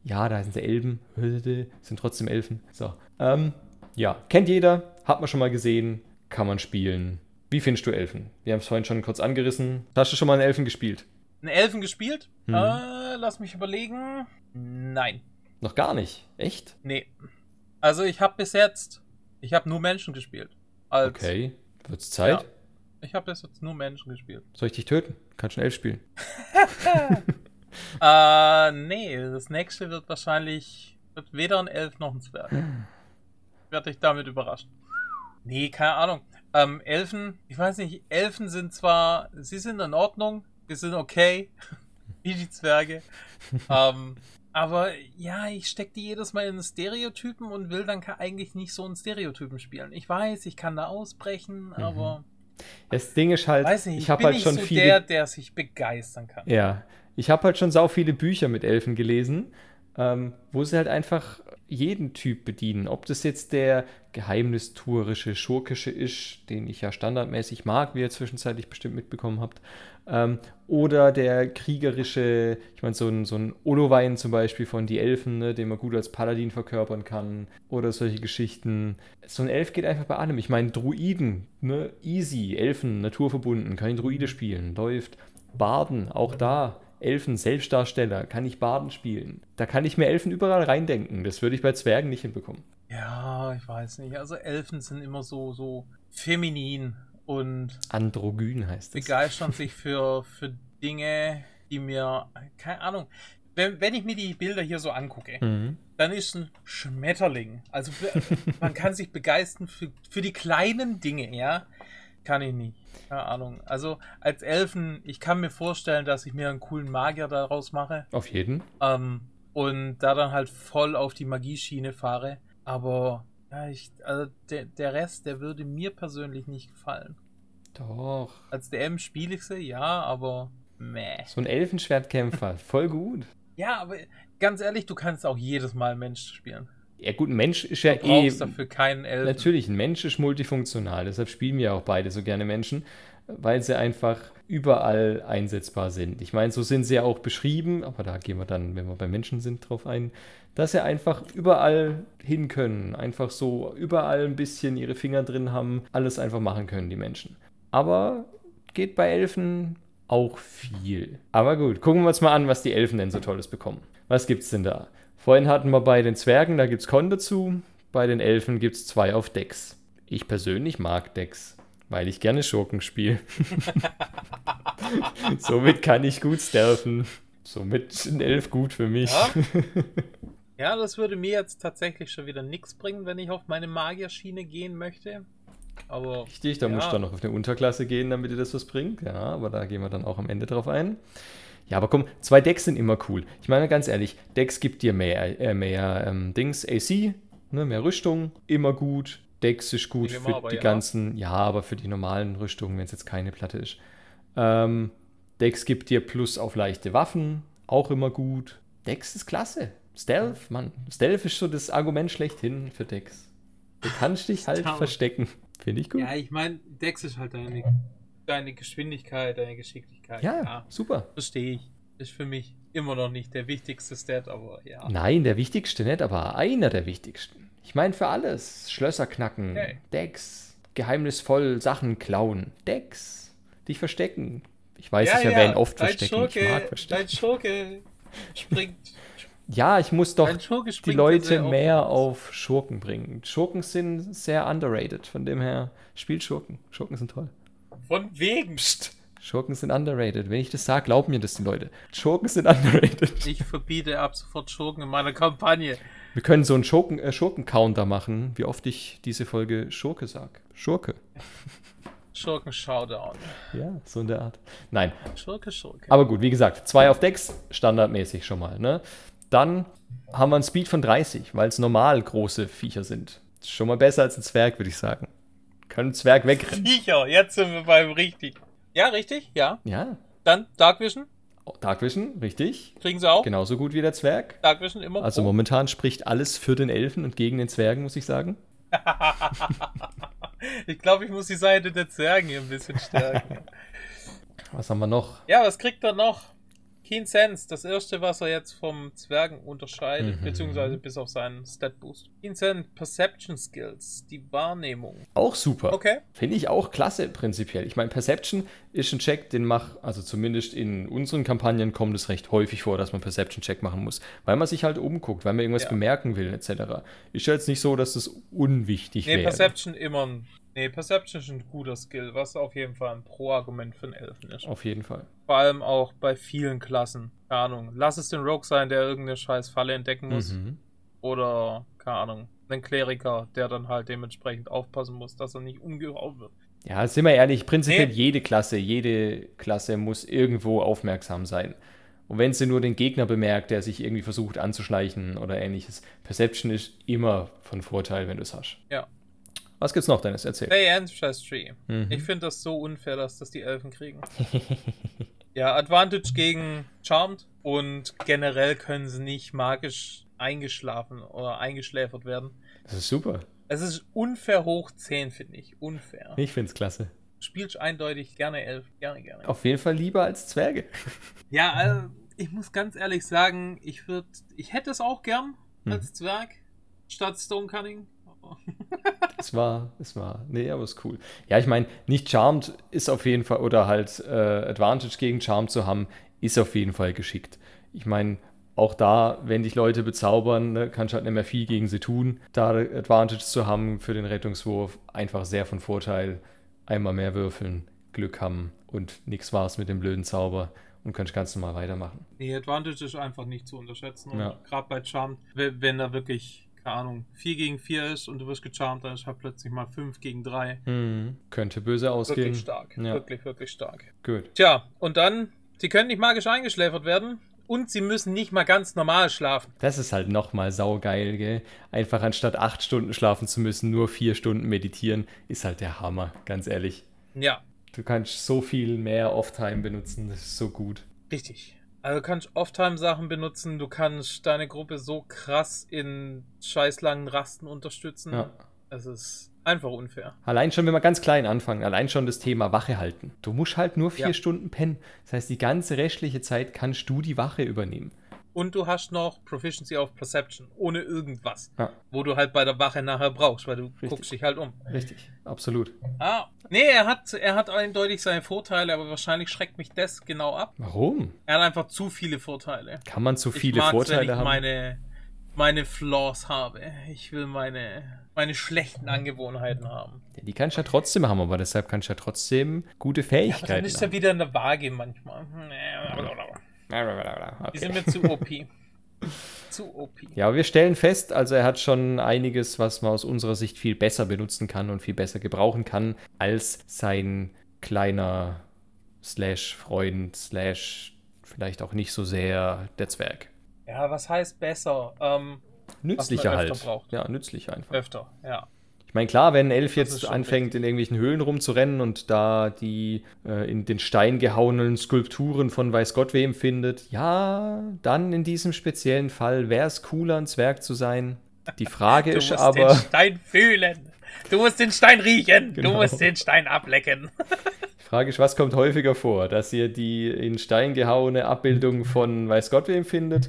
Ja, da sind sie Elben, [LAUGHS] sind trotzdem Elfen. So. Ähm, ja, kennt jeder, hat man schon mal gesehen, kann man spielen. Wie findest du Elfen? Wir haben es vorhin schon kurz angerissen. Hast du schon mal einen Elfen gespielt? Einen Elfen gespielt? Hm. Äh, lass mich überlegen. Nein. Noch gar nicht. Echt? Nee. Also ich habe bis jetzt, ich habe nur Menschen gespielt. Als, Okay. Wird's Zeit? Ja. Ich habe bis jetzt nur Menschen gespielt. Soll ich dich töten? Kannst schon elf spielen. [LAUGHS] Äh, nee, das nächste wird wahrscheinlich wird weder ein Elf noch ein Zwerg. Werde ich damit überraschen. Nee, keine Ahnung. Ähm, Elfen, ich weiß nicht, Elfen sind zwar, sie sind in Ordnung, wir sind okay, [LAUGHS] wie die Zwerge. ähm, aber ja, ich stecke die jedes Mal in Stereotypen und will dann eigentlich nicht so einen Stereotypen spielen. Ich weiß, ich kann da ausbrechen, mhm. aber. Das Ding ist halt, weiß nicht, ich, ich habe halt schon so viele. Der, der sich begeistern kann. Ja, ich habe halt schon sau viele Bücher mit Elfen gelesen, ähm, wo sie halt einfach jeden Typ bedienen. Ob das jetzt der geheimnistuerische, schurkische ist, den ich ja standardmäßig mag, wie ihr zwischenzeitlich bestimmt mitbekommen habt, ähm, oder der kriegerische, ich meine, so ein, so ein Olowein zum Beispiel von Die Elfen, ne, den man gut als Paladin verkörpern kann, oder solche Geschichten. So ein Elf geht einfach bei allem. Ich meine, Druiden, ne, easy, Elfen, naturverbunden, kann ich Druide spielen, läuft. Barden, auch da Elfen, Selbstdarsteller, kann ich Baden spielen. Da kann ich mir Elfen überall reindenken. Das würde ich bei Zwergen nicht hinbekommen. Ja, ich weiß nicht. Also Elfen sind immer so, so feminin und androgyn heißt es. Begeistern sich [LAUGHS] für, für Dinge, die mir, keine Ahnung, wenn, wenn ich mir die Bilder hier so angucke, mhm. dann ist ein Schmetterling. Also man kann [LAUGHS] sich begeistern für, für die kleinen Dinge, ja. Kann ich nicht. Keine Ahnung. Also als Elfen, ich kann mir vorstellen, dass ich mir einen coolen Magier daraus mache. Auf jeden. Ähm, und da dann halt voll auf die Magieschiene fahre. Aber ja, ich, also der, der Rest, der würde mir persönlich nicht gefallen. Doch. Als DM spiele ich sie, ja, aber meh. So ein Elfenschwertkämpfer, voll gut. Ja, aber ganz ehrlich, du kannst auch jedes Mal Mensch spielen. Ja, gut, ein Mensch ist ja du eh. dafür keinen Elfen. Natürlich, ein Mensch ist multifunktional. Deshalb spielen wir auch beide so gerne Menschen, weil sie einfach überall einsetzbar sind. Ich meine, so sind sie ja auch beschrieben, aber da gehen wir dann, wenn wir bei Menschen sind, drauf ein, dass sie einfach überall hin können. Einfach so überall ein bisschen ihre Finger drin haben, alles einfach machen können, die Menschen. Aber geht bei Elfen auch viel. Aber gut, gucken wir uns mal an, was die Elfen denn so Tolles bekommen. Was gibt's denn da? Vorhin hatten wir bei den Zwergen, da gibt es Con dazu. Bei den Elfen gibt es zwei auf Decks. Ich persönlich mag Decks, weil ich gerne Schurken spiele. [LAUGHS] Somit kann ich gut stealthen. Somit sind Elf gut für mich. Ja. [LAUGHS] ja, das würde mir jetzt tatsächlich schon wieder nichts bringen, wenn ich auf meine Magierschiene gehen möchte. Aber, Richtig, da ja. muss ich dann noch auf eine Unterklasse gehen, damit dir das was bringt. Ja, aber da gehen wir dann auch am Ende drauf ein. Ja, aber komm, zwei Decks sind immer cool. Ich meine ganz ehrlich, Decks gibt dir mehr, äh, mehr ähm, Dings, AC, ne, mehr Rüstung, immer gut. Decks ist gut für aber, die ja. ganzen, ja, aber für die normalen Rüstungen, wenn es jetzt keine Platte ist. Ähm, Dex gibt dir Plus auf leichte Waffen, auch immer gut. Dex ist klasse. Stealth, Mann. Stealth ist so das Argument schlechthin für Dex. Du kannst dich halt verstecken. Finde ich gut. Ja, ich meine, Dex ist halt deine deine Geschwindigkeit, deine Geschicklichkeit. Ja, ja. super. Verstehe ich. Ist für mich immer noch nicht der wichtigste Stat, aber ja. Nein, der wichtigste nicht, aber einer der wichtigsten. Ich meine für alles. Schlösser knacken, okay. Decks, geheimnisvoll Sachen klauen, Decks, dich verstecken. Ich weiß, ja, ich erwähne ja. oft dein verstecken. Schurke, ich mag verstecken. Dein Schurke springt. Ja, ich muss doch die Leute mehr auf Schurken bringen. Schurken sind sehr underrated, von dem her spielt Schurken. Schurken sind toll. Von wegen. Psst. Schurken sind underrated. Wenn ich das sage, glauben mir das die Leute. Schurken sind [LAUGHS] underrated. Ich verbiete ab sofort Schurken in meiner Kampagne. Wir können so einen Schurken, äh, Schurken-Counter machen, wie oft ich diese Folge Schurke sage. Schurke. Schurken-Showdown. Ja, so in der Art. Nein. Schurke, Schurke. Aber gut, wie gesagt, zwei auf Decks, standardmäßig schon mal. Ne? Dann haben wir einen Speed von 30, weil es normal große Viecher sind. Schon mal besser als ein Zwerg, würde ich sagen. Kann ein Zwerg wegrennen. Viecher, jetzt sind wir beim richtig. Ja, richtig, ja. Ja. Dann Dark Vision. Oh, Dark Vision, richtig. Kriegen sie auch. Genauso gut wie der Zwerg. Dark Vision immer. Also pro. momentan spricht alles für den Elfen und gegen den Zwergen, muss ich sagen. [LAUGHS] ich glaube, ich muss die Seite der Zwergen hier ein bisschen stärken. [LAUGHS] was haben wir noch? Ja, was kriegt er noch? Keen Sense, das erste, was er jetzt vom Zwergen unterscheidet, mhm. beziehungsweise bis auf seinen Stat Boost. Keen Sense, Perception Skills, die Wahrnehmung. Auch super. Okay. Finde ich auch klasse prinzipiell. Ich meine, Perception ist ein Check, den macht, also zumindest in unseren Kampagnen kommt es recht häufig vor, dass man Perception Check machen muss, weil man sich halt umguckt, weil man irgendwas ja. bemerken will, etc. Ist ja jetzt nicht so, dass das unwichtig nee, wäre. Nee, Perception immer ein Nee, Perception ist ein guter Skill, was auf jeden Fall ein Pro-Argument für einen Elfen ist. Auf jeden Fall. Vor allem auch bei vielen Klassen. Keine Ahnung. Lass es den Rogue sein, der irgendeine scheiß Falle entdecken muss. Mhm. Oder, keine Ahnung, einen Kleriker, der dann halt dementsprechend aufpassen muss, dass er nicht umgehauen wird. Ja, sind wir ehrlich, prinzipiell Nee. jede Klasse, jede Klasse muss irgendwo aufmerksam sein. Und wenn sie nur den Gegner bemerkt, der sich irgendwie versucht anzuschleichen oder ähnliches, Perception ist immer von Vorteil, wenn du es hast. Ja. Was gibt's noch, Dennis? Erzähl. Hey, Ancestry. Mhm. Ich finde das so unfair, dass das die Elfen kriegen. [LAUGHS] ja, Advantage gegen Charmed und generell können sie nicht magisch eingeschlafen oder eingeschläfert werden. Das ist super. Es ist unfair hoch 10, finde ich. Unfair. Ich find's klasse. Spielst eindeutig gerne Elf. Gerne, gerne. Auf jeden Fall lieber als Zwerge. [LAUGHS] Ja, also, ich muss ganz ehrlich sagen, ich würde, ich hätte es auch gern Hm. als Zwerg statt Stone Cunning. [LAUGHS] Es war, es war, nee, aber ist cool. Ja, ich meine, nicht Charmed ist auf jeden Fall, oder halt äh, Advantage gegen Charmed zu haben, ist auf jeden Fall geschickt. Ich meine, auch da, wenn dich Leute bezaubern, ne, kannst du halt nicht mehr viel gegen sie tun. Da Advantage zu haben für den Rettungswurf, einfach sehr von Vorteil. Einmal mehr würfeln, Glück haben und nichts war's mit dem blöden Zauber und kannst ganz normal weitermachen. Nee, Advantage ist einfach nicht zu unterschätzen. Und Ja. gerade bei Charmed, wenn, wenn da wirklich, keine Ahnung, 4 gegen 4 ist und du wirst gecharmt, dann ist halt plötzlich mal 5 gegen 3. Hm, könnte böse ausgehen. Wirklich stark. Ja. Wirklich, wirklich stark. Gut. Tja, und dann, sie können nicht magisch eingeschläfert werden und sie müssen nicht mal ganz normal schlafen. Das ist halt nochmal saugeil, gell? Einfach anstatt acht Stunden schlafen zu müssen, nur vier Stunden meditieren, ist halt der Hammer, ganz ehrlich. Ja, Du kannst so viel mehr Off-Time benutzen, das ist so gut. richtig. Also du kannst Off-Time-Sachen benutzen, du kannst deine Gruppe so krass in scheißlangen Rasten unterstützen. Ja. Es ist einfach unfair. Allein schon, wenn wir ganz klein anfangen, allein schon das Thema Wache halten. Du musst halt nur vier Ja. Stunden pennen. Das heißt, die ganze restliche Zeit kannst du die Wache übernehmen. Und du hast noch Proficiency auf Perception, ohne irgendwas. Ja. Wo du halt bei der Wache nachher brauchst, weil du Richtig. guckst dich halt um. Richtig, absolut. Ah, nee, er hat, er hat eindeutig seine Vorteile, aber wahrscheinlich schreckt mich das genau ab. Warum? Er hat einfach zu viele Vorteile. Kann man zu ich viele mag's, Vorteile wenn ich haben? meine, meine Flaws habe. Ich will meine, meine schlechten Angewohnheiten haben. Ja, die kannst du ja trotzdem haben, aber deshalb kannst du ja trotzdem gute Aber dann Fähigkeiten ist haben. wieder in der Waage manchmal. Die Okay. sind mir zu [LAUGHS] OP. zu OP. Ja, aber wir stellen fest, also er hat schon einiges, was man aus unserer Sicht viel besser benutzen kann und viel besser gebrauchen kann, als sein kleiner Slash Freund, Slash vielleicht auch nicht so sehr der Zwerg. Ja, was heißt besser? Ähm, Nützlicher öfter halt. braucht. Ja, nützlicher einfach. öfter, ja. Ich meine, klar, wenn Elf jetzt anfängt, in irgendwelchen Höhlen rumzurennen und da die äh, in den Stein gehauenen Skulpturen von weiß Gott wem findet, ja, dann in diesem speziellen Fall wäre es cooler, ein Zwerg zu sein. Die Frage [LAUGHS] Du ist musst aber. den Stein fühlen. Du musst den Stein riechen. Genau. Du musst den Stein ablecken. Die Frage ist, was kommt häufiger vor? Dass ihr die in Stein gehauene Abbildung von weiß Gott wem findet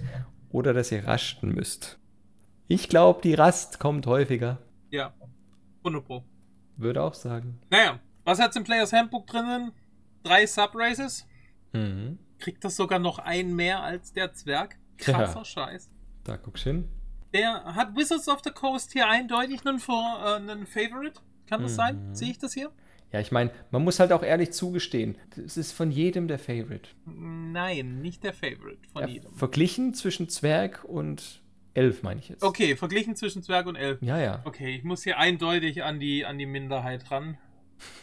oder dass ihr rasten müsst? Ich glaube, die Rast kommt häufiger. Ja. 100 Pro. Würde auch sagen. Naja, was hat's im Players Handbook drinnen? Drei Subraces. Mhm. Kriegt das sogar noch einen mehr als der Zwerg? Krasser Ja. Scheiß. Da guckst hin. Der hat Wizards of the Coast hier eindeutig einen, Vor äh, einen Favorite. Kann das sein? Mhm. Sehe ich das hier? Ja, ich meine, man muss halt auch ehrlich zugestehen, es ist von jedem der Favorite. Nein, nicht der Favorite von Ja, jedem. verglichen zwischen Zwerg und Elf, meine ich jetzt. Okay, verglichen zwischen Zwerg und Elf. Ja, ja. Okay, ich muss hier eindeutig an die, an die Minderheit ran.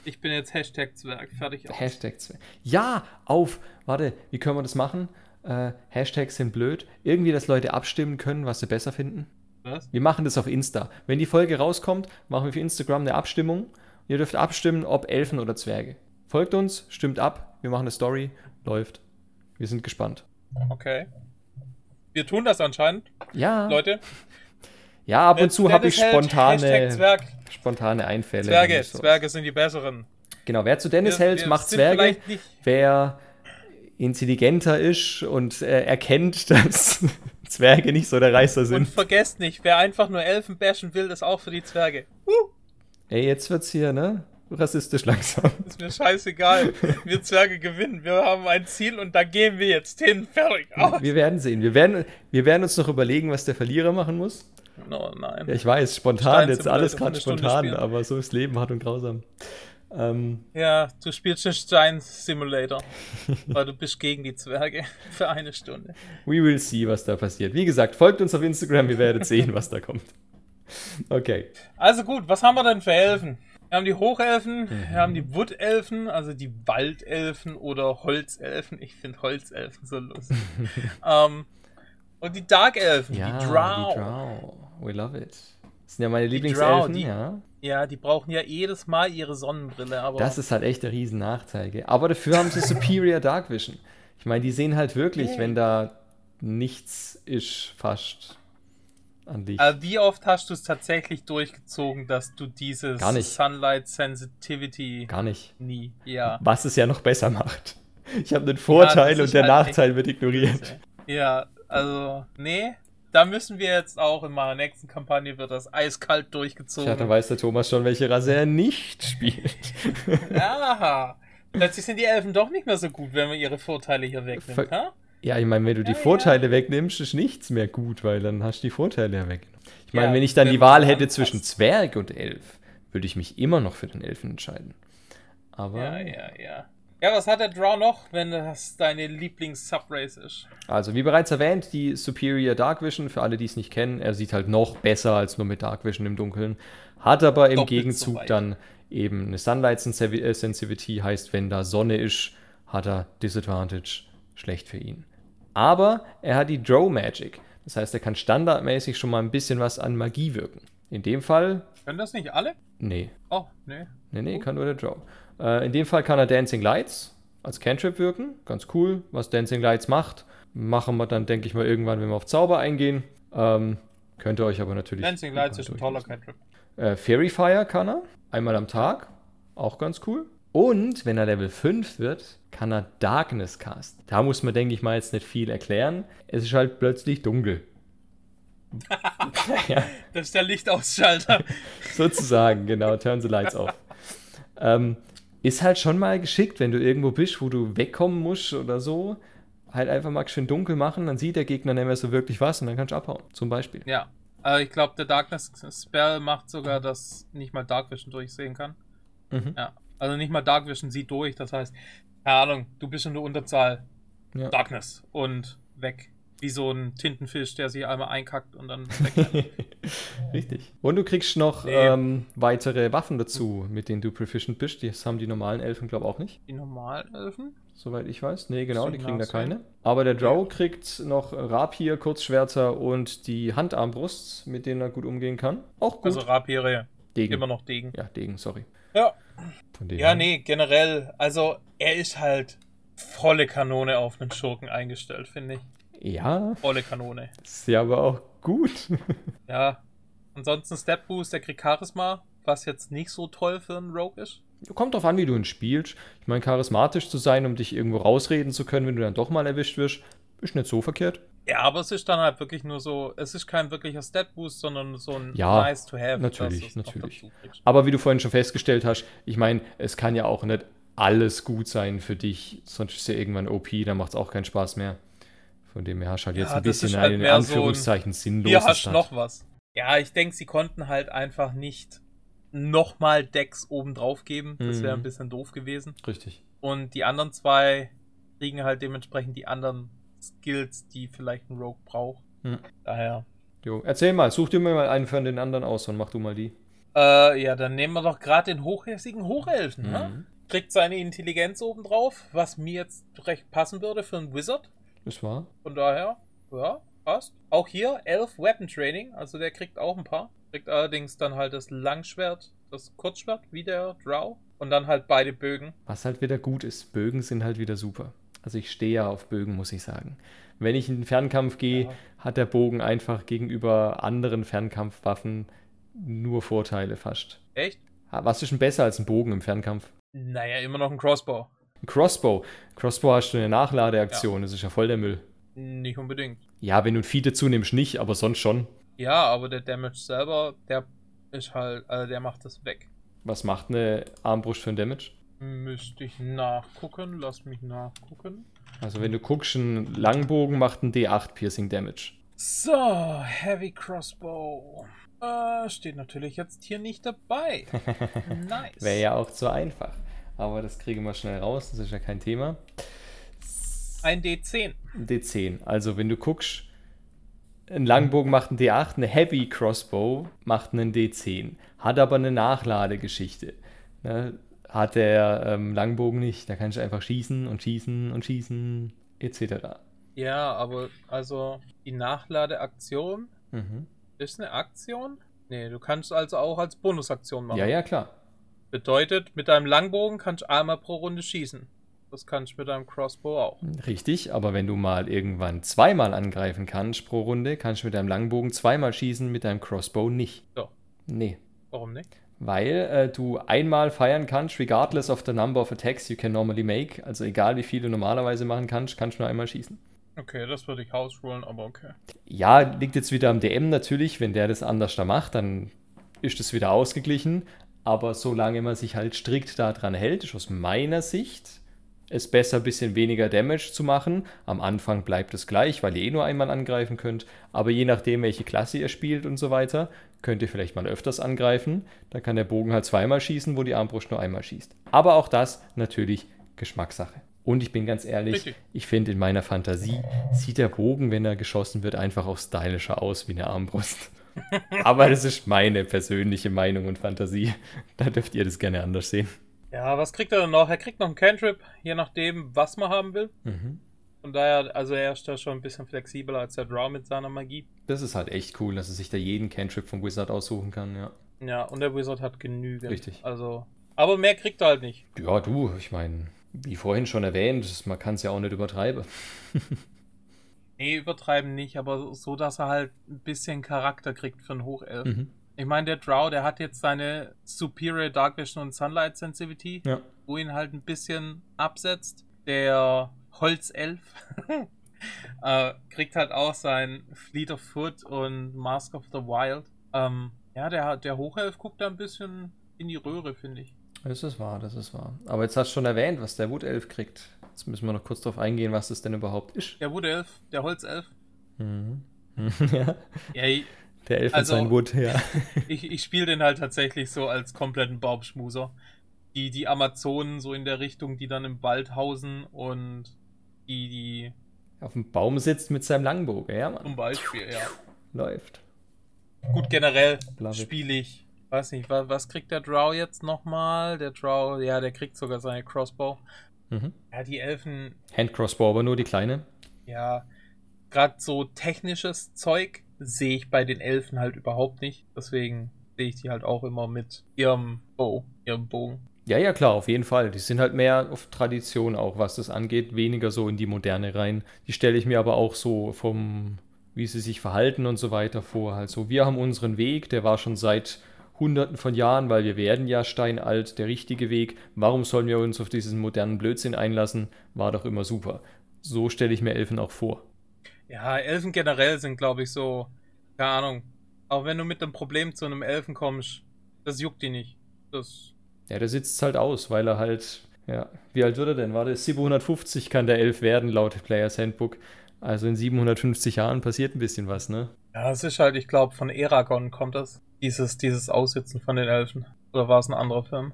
Ich bin jetzt Hashtag Zwerg. Fertig aus. Hashtag Zwerg. Ja, auf. Warte, wie können wir das machen? Äh, Hashtags sind blöd. Irgendwie, dass Leute abstimmen können, was sie besser finden. Was? Wir machen das auf Insta. Wenn die Folge rauskommt, machen wir für Instagram eine Abstimmung. Ihr dürft abstimmen, ob Elfen oder Zwerge. Folgt uns, stimmt ab. Wir machen eine Story. Läuft. Wir sind gespannt. Okay. Wir tun das anscheinend, Ja, Leute. ja ab und zu habe ich spontane, spontane Einfälle. Zwerge, so- Zwerge sind die besseren. Genau, wer zu Dennis Wir- hält, wir macht Zwerge. Wer intelligenter ist und äh, erkennt, [LAUGHS] dass Zwerge nicht so der Reißer Und sind. vergesst nicht, wer einfach nur Elfen bashen will, das auch für die Zwerge. Uh, Ey, jetzt wird's hier, ne? Rassistisch langsam. ist mir scheißegal. Wir Zwerge gewinnen. Wir haben ein Ziel und da gehen wir jetzt hin. Fertig. Aus. Wir werden sehen. Wir werden, wir werden uns noch überlegen, was der Verlierer machen muss. No, nein. Ja, ich weiß, spontan, jetzt alles gerade spontan, aber so ist Leben hart und grausam. Ähm, Ja, du spielst den Stein Simulator, weil du bist gegen die Zwerge [LAUGHS] für eine Stunde. we will see, was da passiert. Wie gesagt, folgt uns auf Instagram, ihr werdet sehen, [LAUGHS] was da kommt. Okay. Also gut, was haben wir denn für Elfen? Wir haben die Hochelfen, wir haben die Woodelfen, also die Waldelfen oder Holzelfen. Ich finde Holzelfen so lustig. [LAUGHS] ähm, und die Darkelfen, Ja, die Drow. die Drow. We love it. Das sind ja meine Die Lieblingselfen, Drow, die- ja. Ja, die brauchen ja jedes Mal ihre Sonnenbrille, aber Das ist halt echt der riesen Nachteil. Aber dafür haben sie [LAUGHS] Superior Dark Vision. Ich meine, die sehen halt wirklich, Yay. wenn da nichts ist, fast an Licht. äh, wie oft hast du es tatsächlich durchgezogen, dass du dieses Gar nicht. Sunlight Sensitivity Gar nicht. nie, ja. Was es ja noch besser macht. Ich habe den Vorteil das und der halt Nachteil wird ignoriert. Ja, also, nee. Da müssen wir jetzt auch in meiner nächsten Kampagne wird das eiskalt durchgezogen. Tja, dann weiß der Thomas schon, welche Rasse er nicht spielt. Aha. Plötzlich sind die Elfen doch nicht mehr so gut, wenn man ihre Vorteile hier wegnimmt, Ver- ha? Ja, ich meine, wenn du die Ja, ja. Vorteile wegnimmst, ist nichts mehr gut, weil dann hast du die Vorteile ja weg. Ich meine, Ja, wenn ich dann wenn die Wahl hätte zwischen Zwerg und Elf, würde ich mich immer noch für den Elfen entscheiden. Aber, Ja, ja, ja. Ja, was hat der Draw noch, wenn das deine Lieblings-Subrace ist? also wie bereits erwähnt, die Superior Dark Vision, für alle, die es nicht kennen, er sieht halt noch besser als nur mit Dark Vision im Dunkeln, hat aber im Doppelt so Gegenzug weit. dann eben eine Sunlight Sensivi- äh, Sensitivity, heißt, wenn da Sonne ist, hat er Disadvantage, schlecht für ihn. Aber er hat die Drow Magic, das heißt, er kann standardmäßig schon mal ein bisschen was an Magie wirken. In dem Fall, Können das nicht alle? nee, Oh, nee. Nee, nee, kann nur der Drow. Äh, in dem Fall kann er Dancing Lights als Cantrip wirken. Ganz cool. Was Dancing Lights macht, machen wir dann, denke ich mal, irgendwann, wenn wir auf Zauber eingehen. Ähm, könnt ihr euch aber natürlich. Dancing Lights ist ein toller. Cantrip. Äh, Fairy Fire kann er. Einmal am Tag. Auch ganz cool. Und wenn er Level 5 wird, kann er Darkness casten. Da muss man, denke ich mal, jetzt nicht viel erklären. Es ist halt plötzlich dunkel. [LAUGHS] ja. Das ist der Lichtausschalter. [LAUGHS] Sozusagen, genau, turn the lights off. Ähm, ist halt schon mal geschickt, wenn du irgendwo bist, wo du wegkommen musst oder so, halt einfach mal schön dunkel machen, dann sieht der Gegner nicht mehr so wirklich was und dann kannst du abhauen, zum Beispiel. ja. Äh, ich glaube, der Darkness Spell macht sogar, dass nicht mal Dark Vision durchsehen kann. Mhm. Ja. Also nicht mal Dark Vision sieht durch. Das heißt, keine Ahnung, du bist in der Unterzahl. Ja. Darkness und weg. Wie so ein Tintenfisch, der sich einmal einkackt und dann weg. [LAUGHS] Richtig. Und du kriegst noch Nee. ähm, weitere Waffen dazu, mit denen du proficient bist. Das haben die normalen Elfen, glaube ich, auch nicht, Die Normalelfen? soweit ich weiß. Nee, genau, die kriegen da keine. Aber der Drow kriegt noch Rapier, Kurzschwerter und die Handarmbrusts, mit denen er gut umgehen kann. Auch gut. Also Rapiere. Degen. Immer noch Degen. Ja, Degen, sorry. Ja. Von dem Ja, nee, generell. Also, er ist halt volle Kanone auf einen Schurken eingestellt, finde ich. Ja, Volle Kanone. ist ja aber auch gut. [LAUGHS] Ja. Ansonsten Step Boost, der kriegt Charisma, was jetzt nicht so toll für einen Rogue ist. Kommt drauf an, wie du ihn spielst. Ich meine, charismatisch zu sein, um dich irgendwo rausreden zu können, wenn du dann doch mal erwischt wirst, ist nicht so verkehrt. Ja, aber es ist dann halt wirklich nur so, es ist kein wirklicher Stat Boost, sondern so ein Ja, nice to have. natürlich, natürlich. Aber wie du vorhin schon festgestellt hast, ich meine, es kann ja auch nicht alles gut sein für dich, sonst ist ja irgendwann OP, dann macht es auch keinen Spaß mehr. Von dem her hast du halt jetzt Ja, ein bisschen halt in mehr so ein- Anführungszeichen sinnloses Hier hast du Start. noch was. Ja, ich denke, sie konnten halt einfach nicht nochmal Decks oben drauf geben. Das wäre Mhm. ein bisschen doof gewesen. Richtig. Und die anderen zwei kriegen halt dementsprechend die anderen Skills, die vielleicht ein Rogue braucht. Hm. Daher. Jo, erzähl mal, such dir mal einen von den anderen aus und mach du mal die. Äh, ja, dann nehmen wir doch gerade den hochhässigen Hochelfen. Ne? Mhm. Kriegt seine Intelligenz oben drauf, was mir jetzt recht passen würde für einen Wizard. Das war. Von daher, ja, passt. Auch hier Elf Weapon Training, also der kriegt auch ein paar. Kriegt allerdings dann halt das Langschwert, das Kurzschwert, wie der Drow. Und dann halt beide Bögen. Was halt wieder gut ist, Bögen sind halt wieder super. Also ich stehe ja auf Bögen, muss ich sagen. Wenn ich in den Fernkampf gehe, Ja. hat der Bogen einfach gegenüber anderen Fernkampfwaffen nur Vorteile fast. Echt? Was ist denn besser als ein Bogen im Fernkampf? Naja, immer noch ein Crossbow. Ein Crossbow. Crossbow hast du eine Nachladeaktion, das ist ja voll der Müll. Nicht unbedingt. Ja, wenn du ein Vieh dazu nimmst, nicht, aber sonst schon. Ja, aber der Damage selber, der ist halt, also der macht das weg. Was macht eine Armbrust für ein Damage? Müsste ich nachgucken, lass mich nachgucken. Also wenn du guckst, ein Langbogen macht ein D8 Piercing Damage. So, Heavy Crossbow. Äh, steht natürlich jetzt hier nicht dabei. [LAUGHS] nice. Wäre ja auch zu einfach. Aber das kriegen wir schnell raus, das ist ja kein Thema. Ein D10. D10. Also wenn du guckst, ein Langbogen macht einen D8, eine Heavy Crossbow macht einen D10. Hat aber eine Nachladegeschichte. Ne? Hat der ähm, Langbogen nicht. Da kannst du einfach schießen und schießen und schießen, etc. Ja, aber also die Nachladeaktion mhm. ist eine Aktion? Nee, du kannst also auch als Bonusaktion machen. Ja, ja, klar. Bedeutet, mit deinem Langbogen kannst du einmal pro Runde schießen. Das kannst du mit deinem Crossbow auch. Richtig, aber wenn du mal irgendwann zweimal angreifen kannst pro Runde, kannst du mit deinem Langbogen zweimal schießen, mit deinem Crossbow nicht. So. Nee. Warum nicht? Weil äh, du einmal feiern kannst, regardless of the number of attacks you can normally make. Also egal wie viel du normalerweise machen kannst, kannst du nur einmal schießen. Okay, das würde ich hausrollen, aber okay. Ja, liegt jetzt wieder am DM natürlich. Wenn der das anders da macht, dann ist das wieder ausgeglichen. Aber solange man sich halt strikt daran hält, ist aus meiner Sicht es besser, ein bisschen weniger Damage zu machen. Am Anfang bleibt es gleich, weil ihr eh nur einmal angreifen könnt. Aber je nachdem, welche Klasse ihr spielt und so weiter, könnt ihr vielleicht mal öfters angreifen. Dann kann der Bogen halt zweimal schießen, wo die Armbrust nur einmal schießt. Aber auch das natürlich Geschmackssache. Und ich bin ganz ehrlich, Richtig. ich finde in meiner Fantasie sieht der Bogen, wenn er geschossen wird, einfach auch stylischer aus wie eine Armbrust. [LAUGHS] Aber das ist meine persönliche Meinung und Fantasie. Da dürft ihr das gerne anders sehen. Ja, was kriegt er denn noch? Er kriegt noch einen Cantrip, je nachdem, was man haben will. Mhm. Von daher, also er ist da schon ein bisschen flexibler als der Draw mit seiner Magie. Das ist halt echt cool, dass er sich da jeden Cantrip vom Wizard aussuchen kann, ja. Ja, und der Wizard hat genügend. Richtig. Also, aber mehr kriegt er halt nicht. Ja, du, ich meine, wie vorhin schon erwähnt, man kann es ja auch nicht übertreiben. [LAUGHS] nee, übertreiben nicht, aber so, dass er halt ein bisschen Charakter kriegt für einen Hochelf. Mhm. Ich meine, der Drow, der hat jetzt seine Superior Dark Vision und Sunlight Sensitivity, ja. wo ihn halt ein bisschen absetzt. Der Holzelf [LAUGHS] äh, kriegt halt auch sein Fleet of Foot und Mask of the Wild. Ähm, ja, der, der Hochelf guckt da ein bisschen in die Röhre, finde ich. Das ist wahr, das ist wahr. Aber jetzt hast du schon erwähnt, was der Wutelf kriegt. Jetzt müssen wir noch kurz darauf eingehen, was das denn überhaupt ist. Der Wutelf, der Holzelf. Mhm. [LAUGHS] ja. ja der Elf also, sein Wood, ja. [LAUGHS] ich ich spiele den halt tatsächlich so als kompletten Baumschmuser. Die, die Amazonen so in der Richtung, die dann im Wald hausen und die, die. Auf dem Baum sitzt mit seinem Langbogen, ja, Mann. Zum Beispiel, ja. Läuft. Gut, generell spiele ich. Weiß nicht, was, was kriegt der Drow jetzt nochmal? Der Drow, ja, der kriegt sogar seine Crossbow. Mhm. Ja, die Elfen. Hand-Crossbow, aber nur die kleine. Ja, gerade so technisches Zeug sehe ich bei den Elfen halt überhaupt nicht. Deswegen sehe ich die halt auch immer mit ihrem Bow, ihrem Bogen. Ja, ja, klar, auf jeden Fall. Die sind halt mehr auf Tradition auch, was das angeht, weniger so in die Moderne rein. Die stelle ich mir aber auch so vom, wie sie sich verhalten und so weiter vor. Also wir haben unseren Weg, der war schon seit Hunderten von Jahren, weil wir werden ja steinalt, der richtige Weg. Warum sollen wir uns auf diesen modernen Blödsinn einlassen? War doch immer super. So stelle ich mir Elfen auch vor. Ja, Elfen generell sind, glaube ich, so, keine Ahnung. Auch wenn du mit einem Problem zu einem Elfen kommst, das juckt die nicht. Das. Ja, der sitzt halt aus, weil er halt, ja, wie alt wird er denn? War der 750 kann der Elf werden, laut Players Handbook. Also in 750 Jahren passiert ein bisschen was, ne? Ja, es ist halt, ich glaube, von Eragon kommt das. Dieses, dieses Aussitzen von den Elfen. Oder war es ein anderer Film?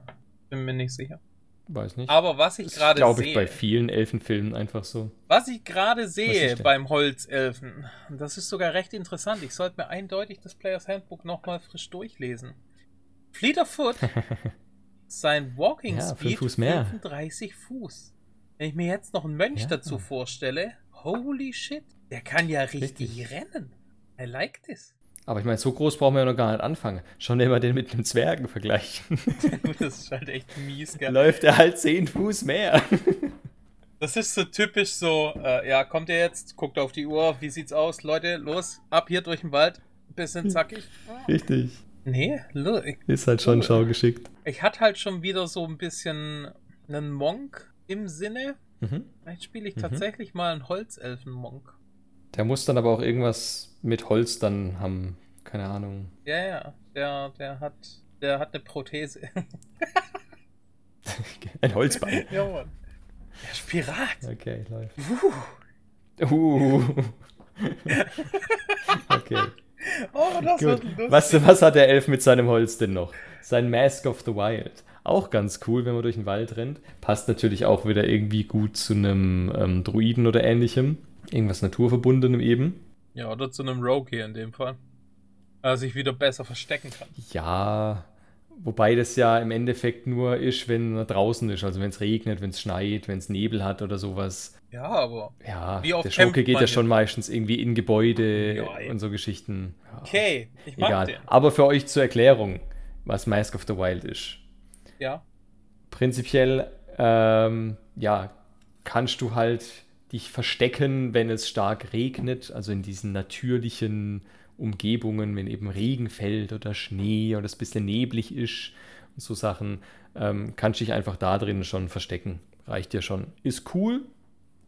Bin mir nicht sicher. Weiß nicht. Aber was ich gerade sehe. glaube ich bei vielen Elfenfilmen einfach so. Was ich gerade sehe beim Holzelfen, das ist sogar recht interessant, ich sollte mir eindeutig das Players Handbook nochmal frisch durchlesen. Fleet of Foot, [LAUGHS] sein Walking ja, Speed Fuß mehr. 35 Fuß. Wenn ich mir jetzt noch einen Mönch ja. dazu vorstelle, holy shit, der kann ja richtig, richtig. rennen. I like this. Aber ich meine, so groß brauchen wir ja noch gar nicht anfangen. Schon immer den mit einem Zwergen vergleichen. [LAUGHS] das ist halt echt mies, gell? Läuft er halt 10 Fuß mehr. Das ist so typisch so, äh, ja, kommt ihr jetzt, guckt auf die Uhr, wie sieht's aus? Leute, los, ab hier durch den Wald, bisschen zackig. Richtig. Nee, look. Ist halt schon schaugeschickt. Ich hatte halt schon wieder so ein bisschen einen Monk im Sinne. Mhm. Vielleicht spiele ich mhm. tatsächlich mal einen Holzelfen-Monk. Der muss dann aber auch irgendwas mit Holz dann haben. Keine Ahnung. Ja, ja. Der, der hat, der hat eine Prothese. [LAUGHS] Ein Holzbein. [LAUGHS] ja, Mann. Der ist Pirat. Okay, läuft. Uh. Uh. [LAUGHS] okay. Oh, das Gut. wird was, was hat der Elf mit seinem Holz denn noch? Sein Mask of the Wild. Auch ganz cool, wenn man durch den Wald rennt. Passt natürlich auch wieder irgendwie gut zu einem ähm, Druiden oder ähnlichem. Irgendwas Naturverbundenem eben. Ja, oder zu einem Rogue hier in dem Fall. Er sich wieder besser verstecken kann. Ja, wobei das ja im Endeffekt nur ist, wenn er draußen ist. Also wenn es regnet, wenn es schneit, wenn es Nebel hat oder sowas. Ja, aber. Ja, der Schurke geht ja schon meistens irgendwie in Gebäude ja, und so Geschichten. Ja, okay, ich mag Egal. Den. Aber für euch zur Erklärung, was Mask of the Wild ist. Ja. Prinzipiell, ähm, ja, kannst du halt dich verstecken, wenn es stark regnet, also in diesen natürlichen Umgebungen, wenn eben Regen fällt oder Schnee oder es ein bisschen neblig ist und so Sachen, ähm, kannst du dich einfach da drin schon verstecken. Reicht dir schon. Ist cool,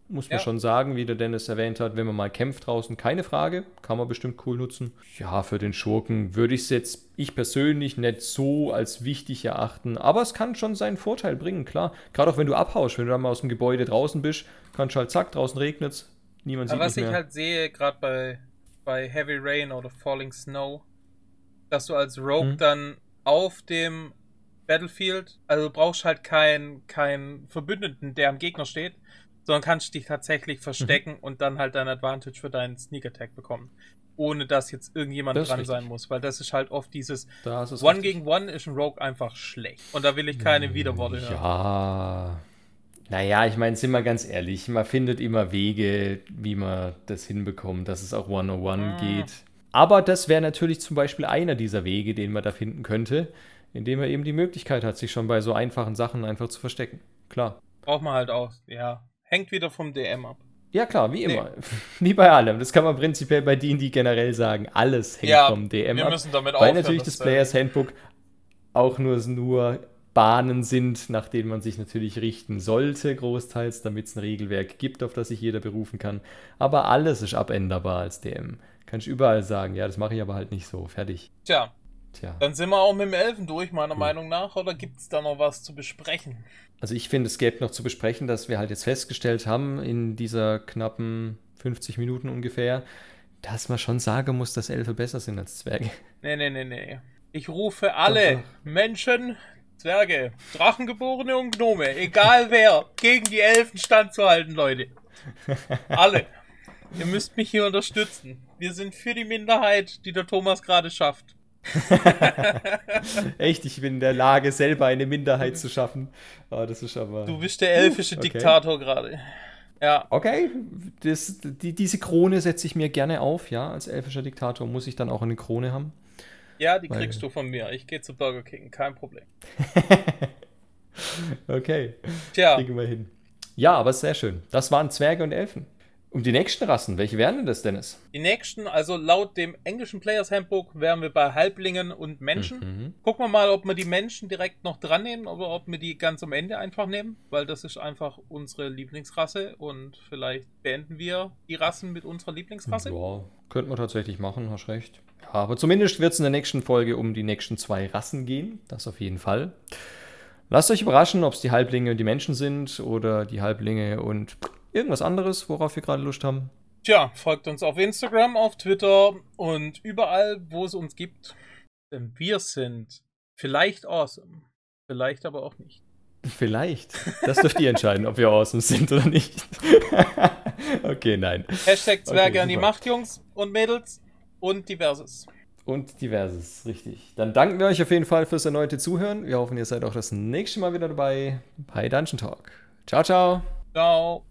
muss man ja. schon sagen, wie der Dennis erwähnt hat, wenn man mal kämpft draußen, keine Frage, kann man bestimmt cool nutzen. Ja, für den Schurken würde ich es jetzt, ich persönlich, nicht so als wichtig erachten, aber es kann schon seinen Vorteil bringen, klar. Gerade auch wenn du abhaust, wenn du dann mal aus dem Gebäude draußen bist, kannst du halt zack, draußen regnet es, niemand aber sieht Was ich halt sehe, gerade bei, bei Heavy Rain oder Falling Snow, dass du als Rogue mhm. dann auf dem Battlefield, also du brauchst halt keinen kein Verbündeten, der am Gegner steht, sondern kannst dich tatsächlich verstecken mhm. und dann halt dein Advantage für deinen Sneak Attack bekommen. Ohne dass jetzt irgendjemand dran richtig. sein muss, weil das ist halt oft dieses One richtig. gegen One ist ein Rogue einfach schlecht. Und da will ich keine hm, Widerworte hören. Ja. Naja, ich meine, sind wir ganz ehrlich, man findet immer Wege, wie man das hinbekommt, dass es auch One-on-One ah. geht. Aber das wäre natürlich zum Beispiel einer dieser Wege, den man da finden könnte, indem er eben die Möglichkeit hat, sich schon bei so einfachen Sachen einfach zu verstecken. Klar. Braucht man halt auch, ja. Hängt wieder vom DM ab. Ja, klar, wie immer. Nee. [LAUGHS] wie bei allem. Das kann man prinzipiell bei D&D generell sagen. Alles hängt ja, vom DM wir ab. Müssen damit weil aufhören, natürlich das Players Handbook auch nur, nur Bahnen sind, nach denen man sich natürlich richten sollte, großteils, damit es ein Regelwerk gibt, auf das sich jeder berufen kann. Aber alles ist abänderbar als DM. Kann ich überall sagen, ja, das mache ich aber halt nicht so. Fertig. Tja. Tja. Dann sind wir auch mit dem Elfen durch, meiner hm. Meinung nach, oder gibt es da noch was zu besprechen? Also ich finde, es gäbe noch zu besprechen, dass wir halt jetzt festgestellt haben, in dieser knappen 50 Minuten ungefähr, dass man schon sagen muss, dass Elfe besser sind als Zwerge. Nee, nee, nee, nee. Ich rufe alle Menschen, Zwerge, Drachengeborene und Gnome, egal wer, gegen die Elfen standzuhalten, Leute. Alle. Ihr müsst mich hier unterstützen. Wir sind für die Minderheit, die der Thomas gerade schafft. [LAUGHS] Echt, ich bin in der Lage, selber eine Minderheit zu schaffen. Oh, das ist aber. Du bist der elfische okay. Diktator gerade. Ja. Okay, das, die, diese Krone setze ich mir gerne auf, ja. Als elfischer Diktator muss ich dann auch eine Krone haben. Ja, die Weil... kriegst du von mir. Ich gehe zu Burger King, kein Problem. [LAUGHS] okay. Tja. Kriegen wir hin. Ja, aber sehr schön. Das waren Zwerge und Elfen. Und die nächsten Rassen, welche wären denn das, Dennis? Die nächsten, also laut dem englischen Players Handbook, wären wir bei Halblingen und Menschen. Mhm. Gucken wir mal, ob wir die Menschen direkt noch dran nehmen oder ob wir die ganz am Ende einfach nehmen, weil das ist einfach unsere Lieblingsrasse und vielleicht beenden wir die Rassen mit unserer Lieblingsrasse. Ja, könnten wir tatsächlich machen, hast recht. Ja, aber zumindest wird es in der nächsten Folge um die nächsten zwei Rassen gehen, das auf jeden Fall. Lasst euch überraschen, ob es die Halblinge und die Menschen sind oder die Halblinge und Irgendwas anderes, worauf wir gerade Lust haben? Tja, folgt uns auf Instagram, auf Twitter und überall, wo es uns gibt. Denn wir sind vielleicht awesome. Vielleicht aber auch nicht. Vielleicht. Das dürft ihr [LAUGHS] entscheiden, ob wir awesome sind oder nicht. [LAUGHS] okay, nein. Hashtag Zwerge okay, an die Macht, Jungs und Mädels und diverses. Und diverses, richtig. Dann danken wir euch auf jeden Fall fürs erneute Zuhören. Wir hoffen, ihr seid auch das nächste Mal wieder dabei bei Dungeon Talk. Ciao, ciao. Ciao.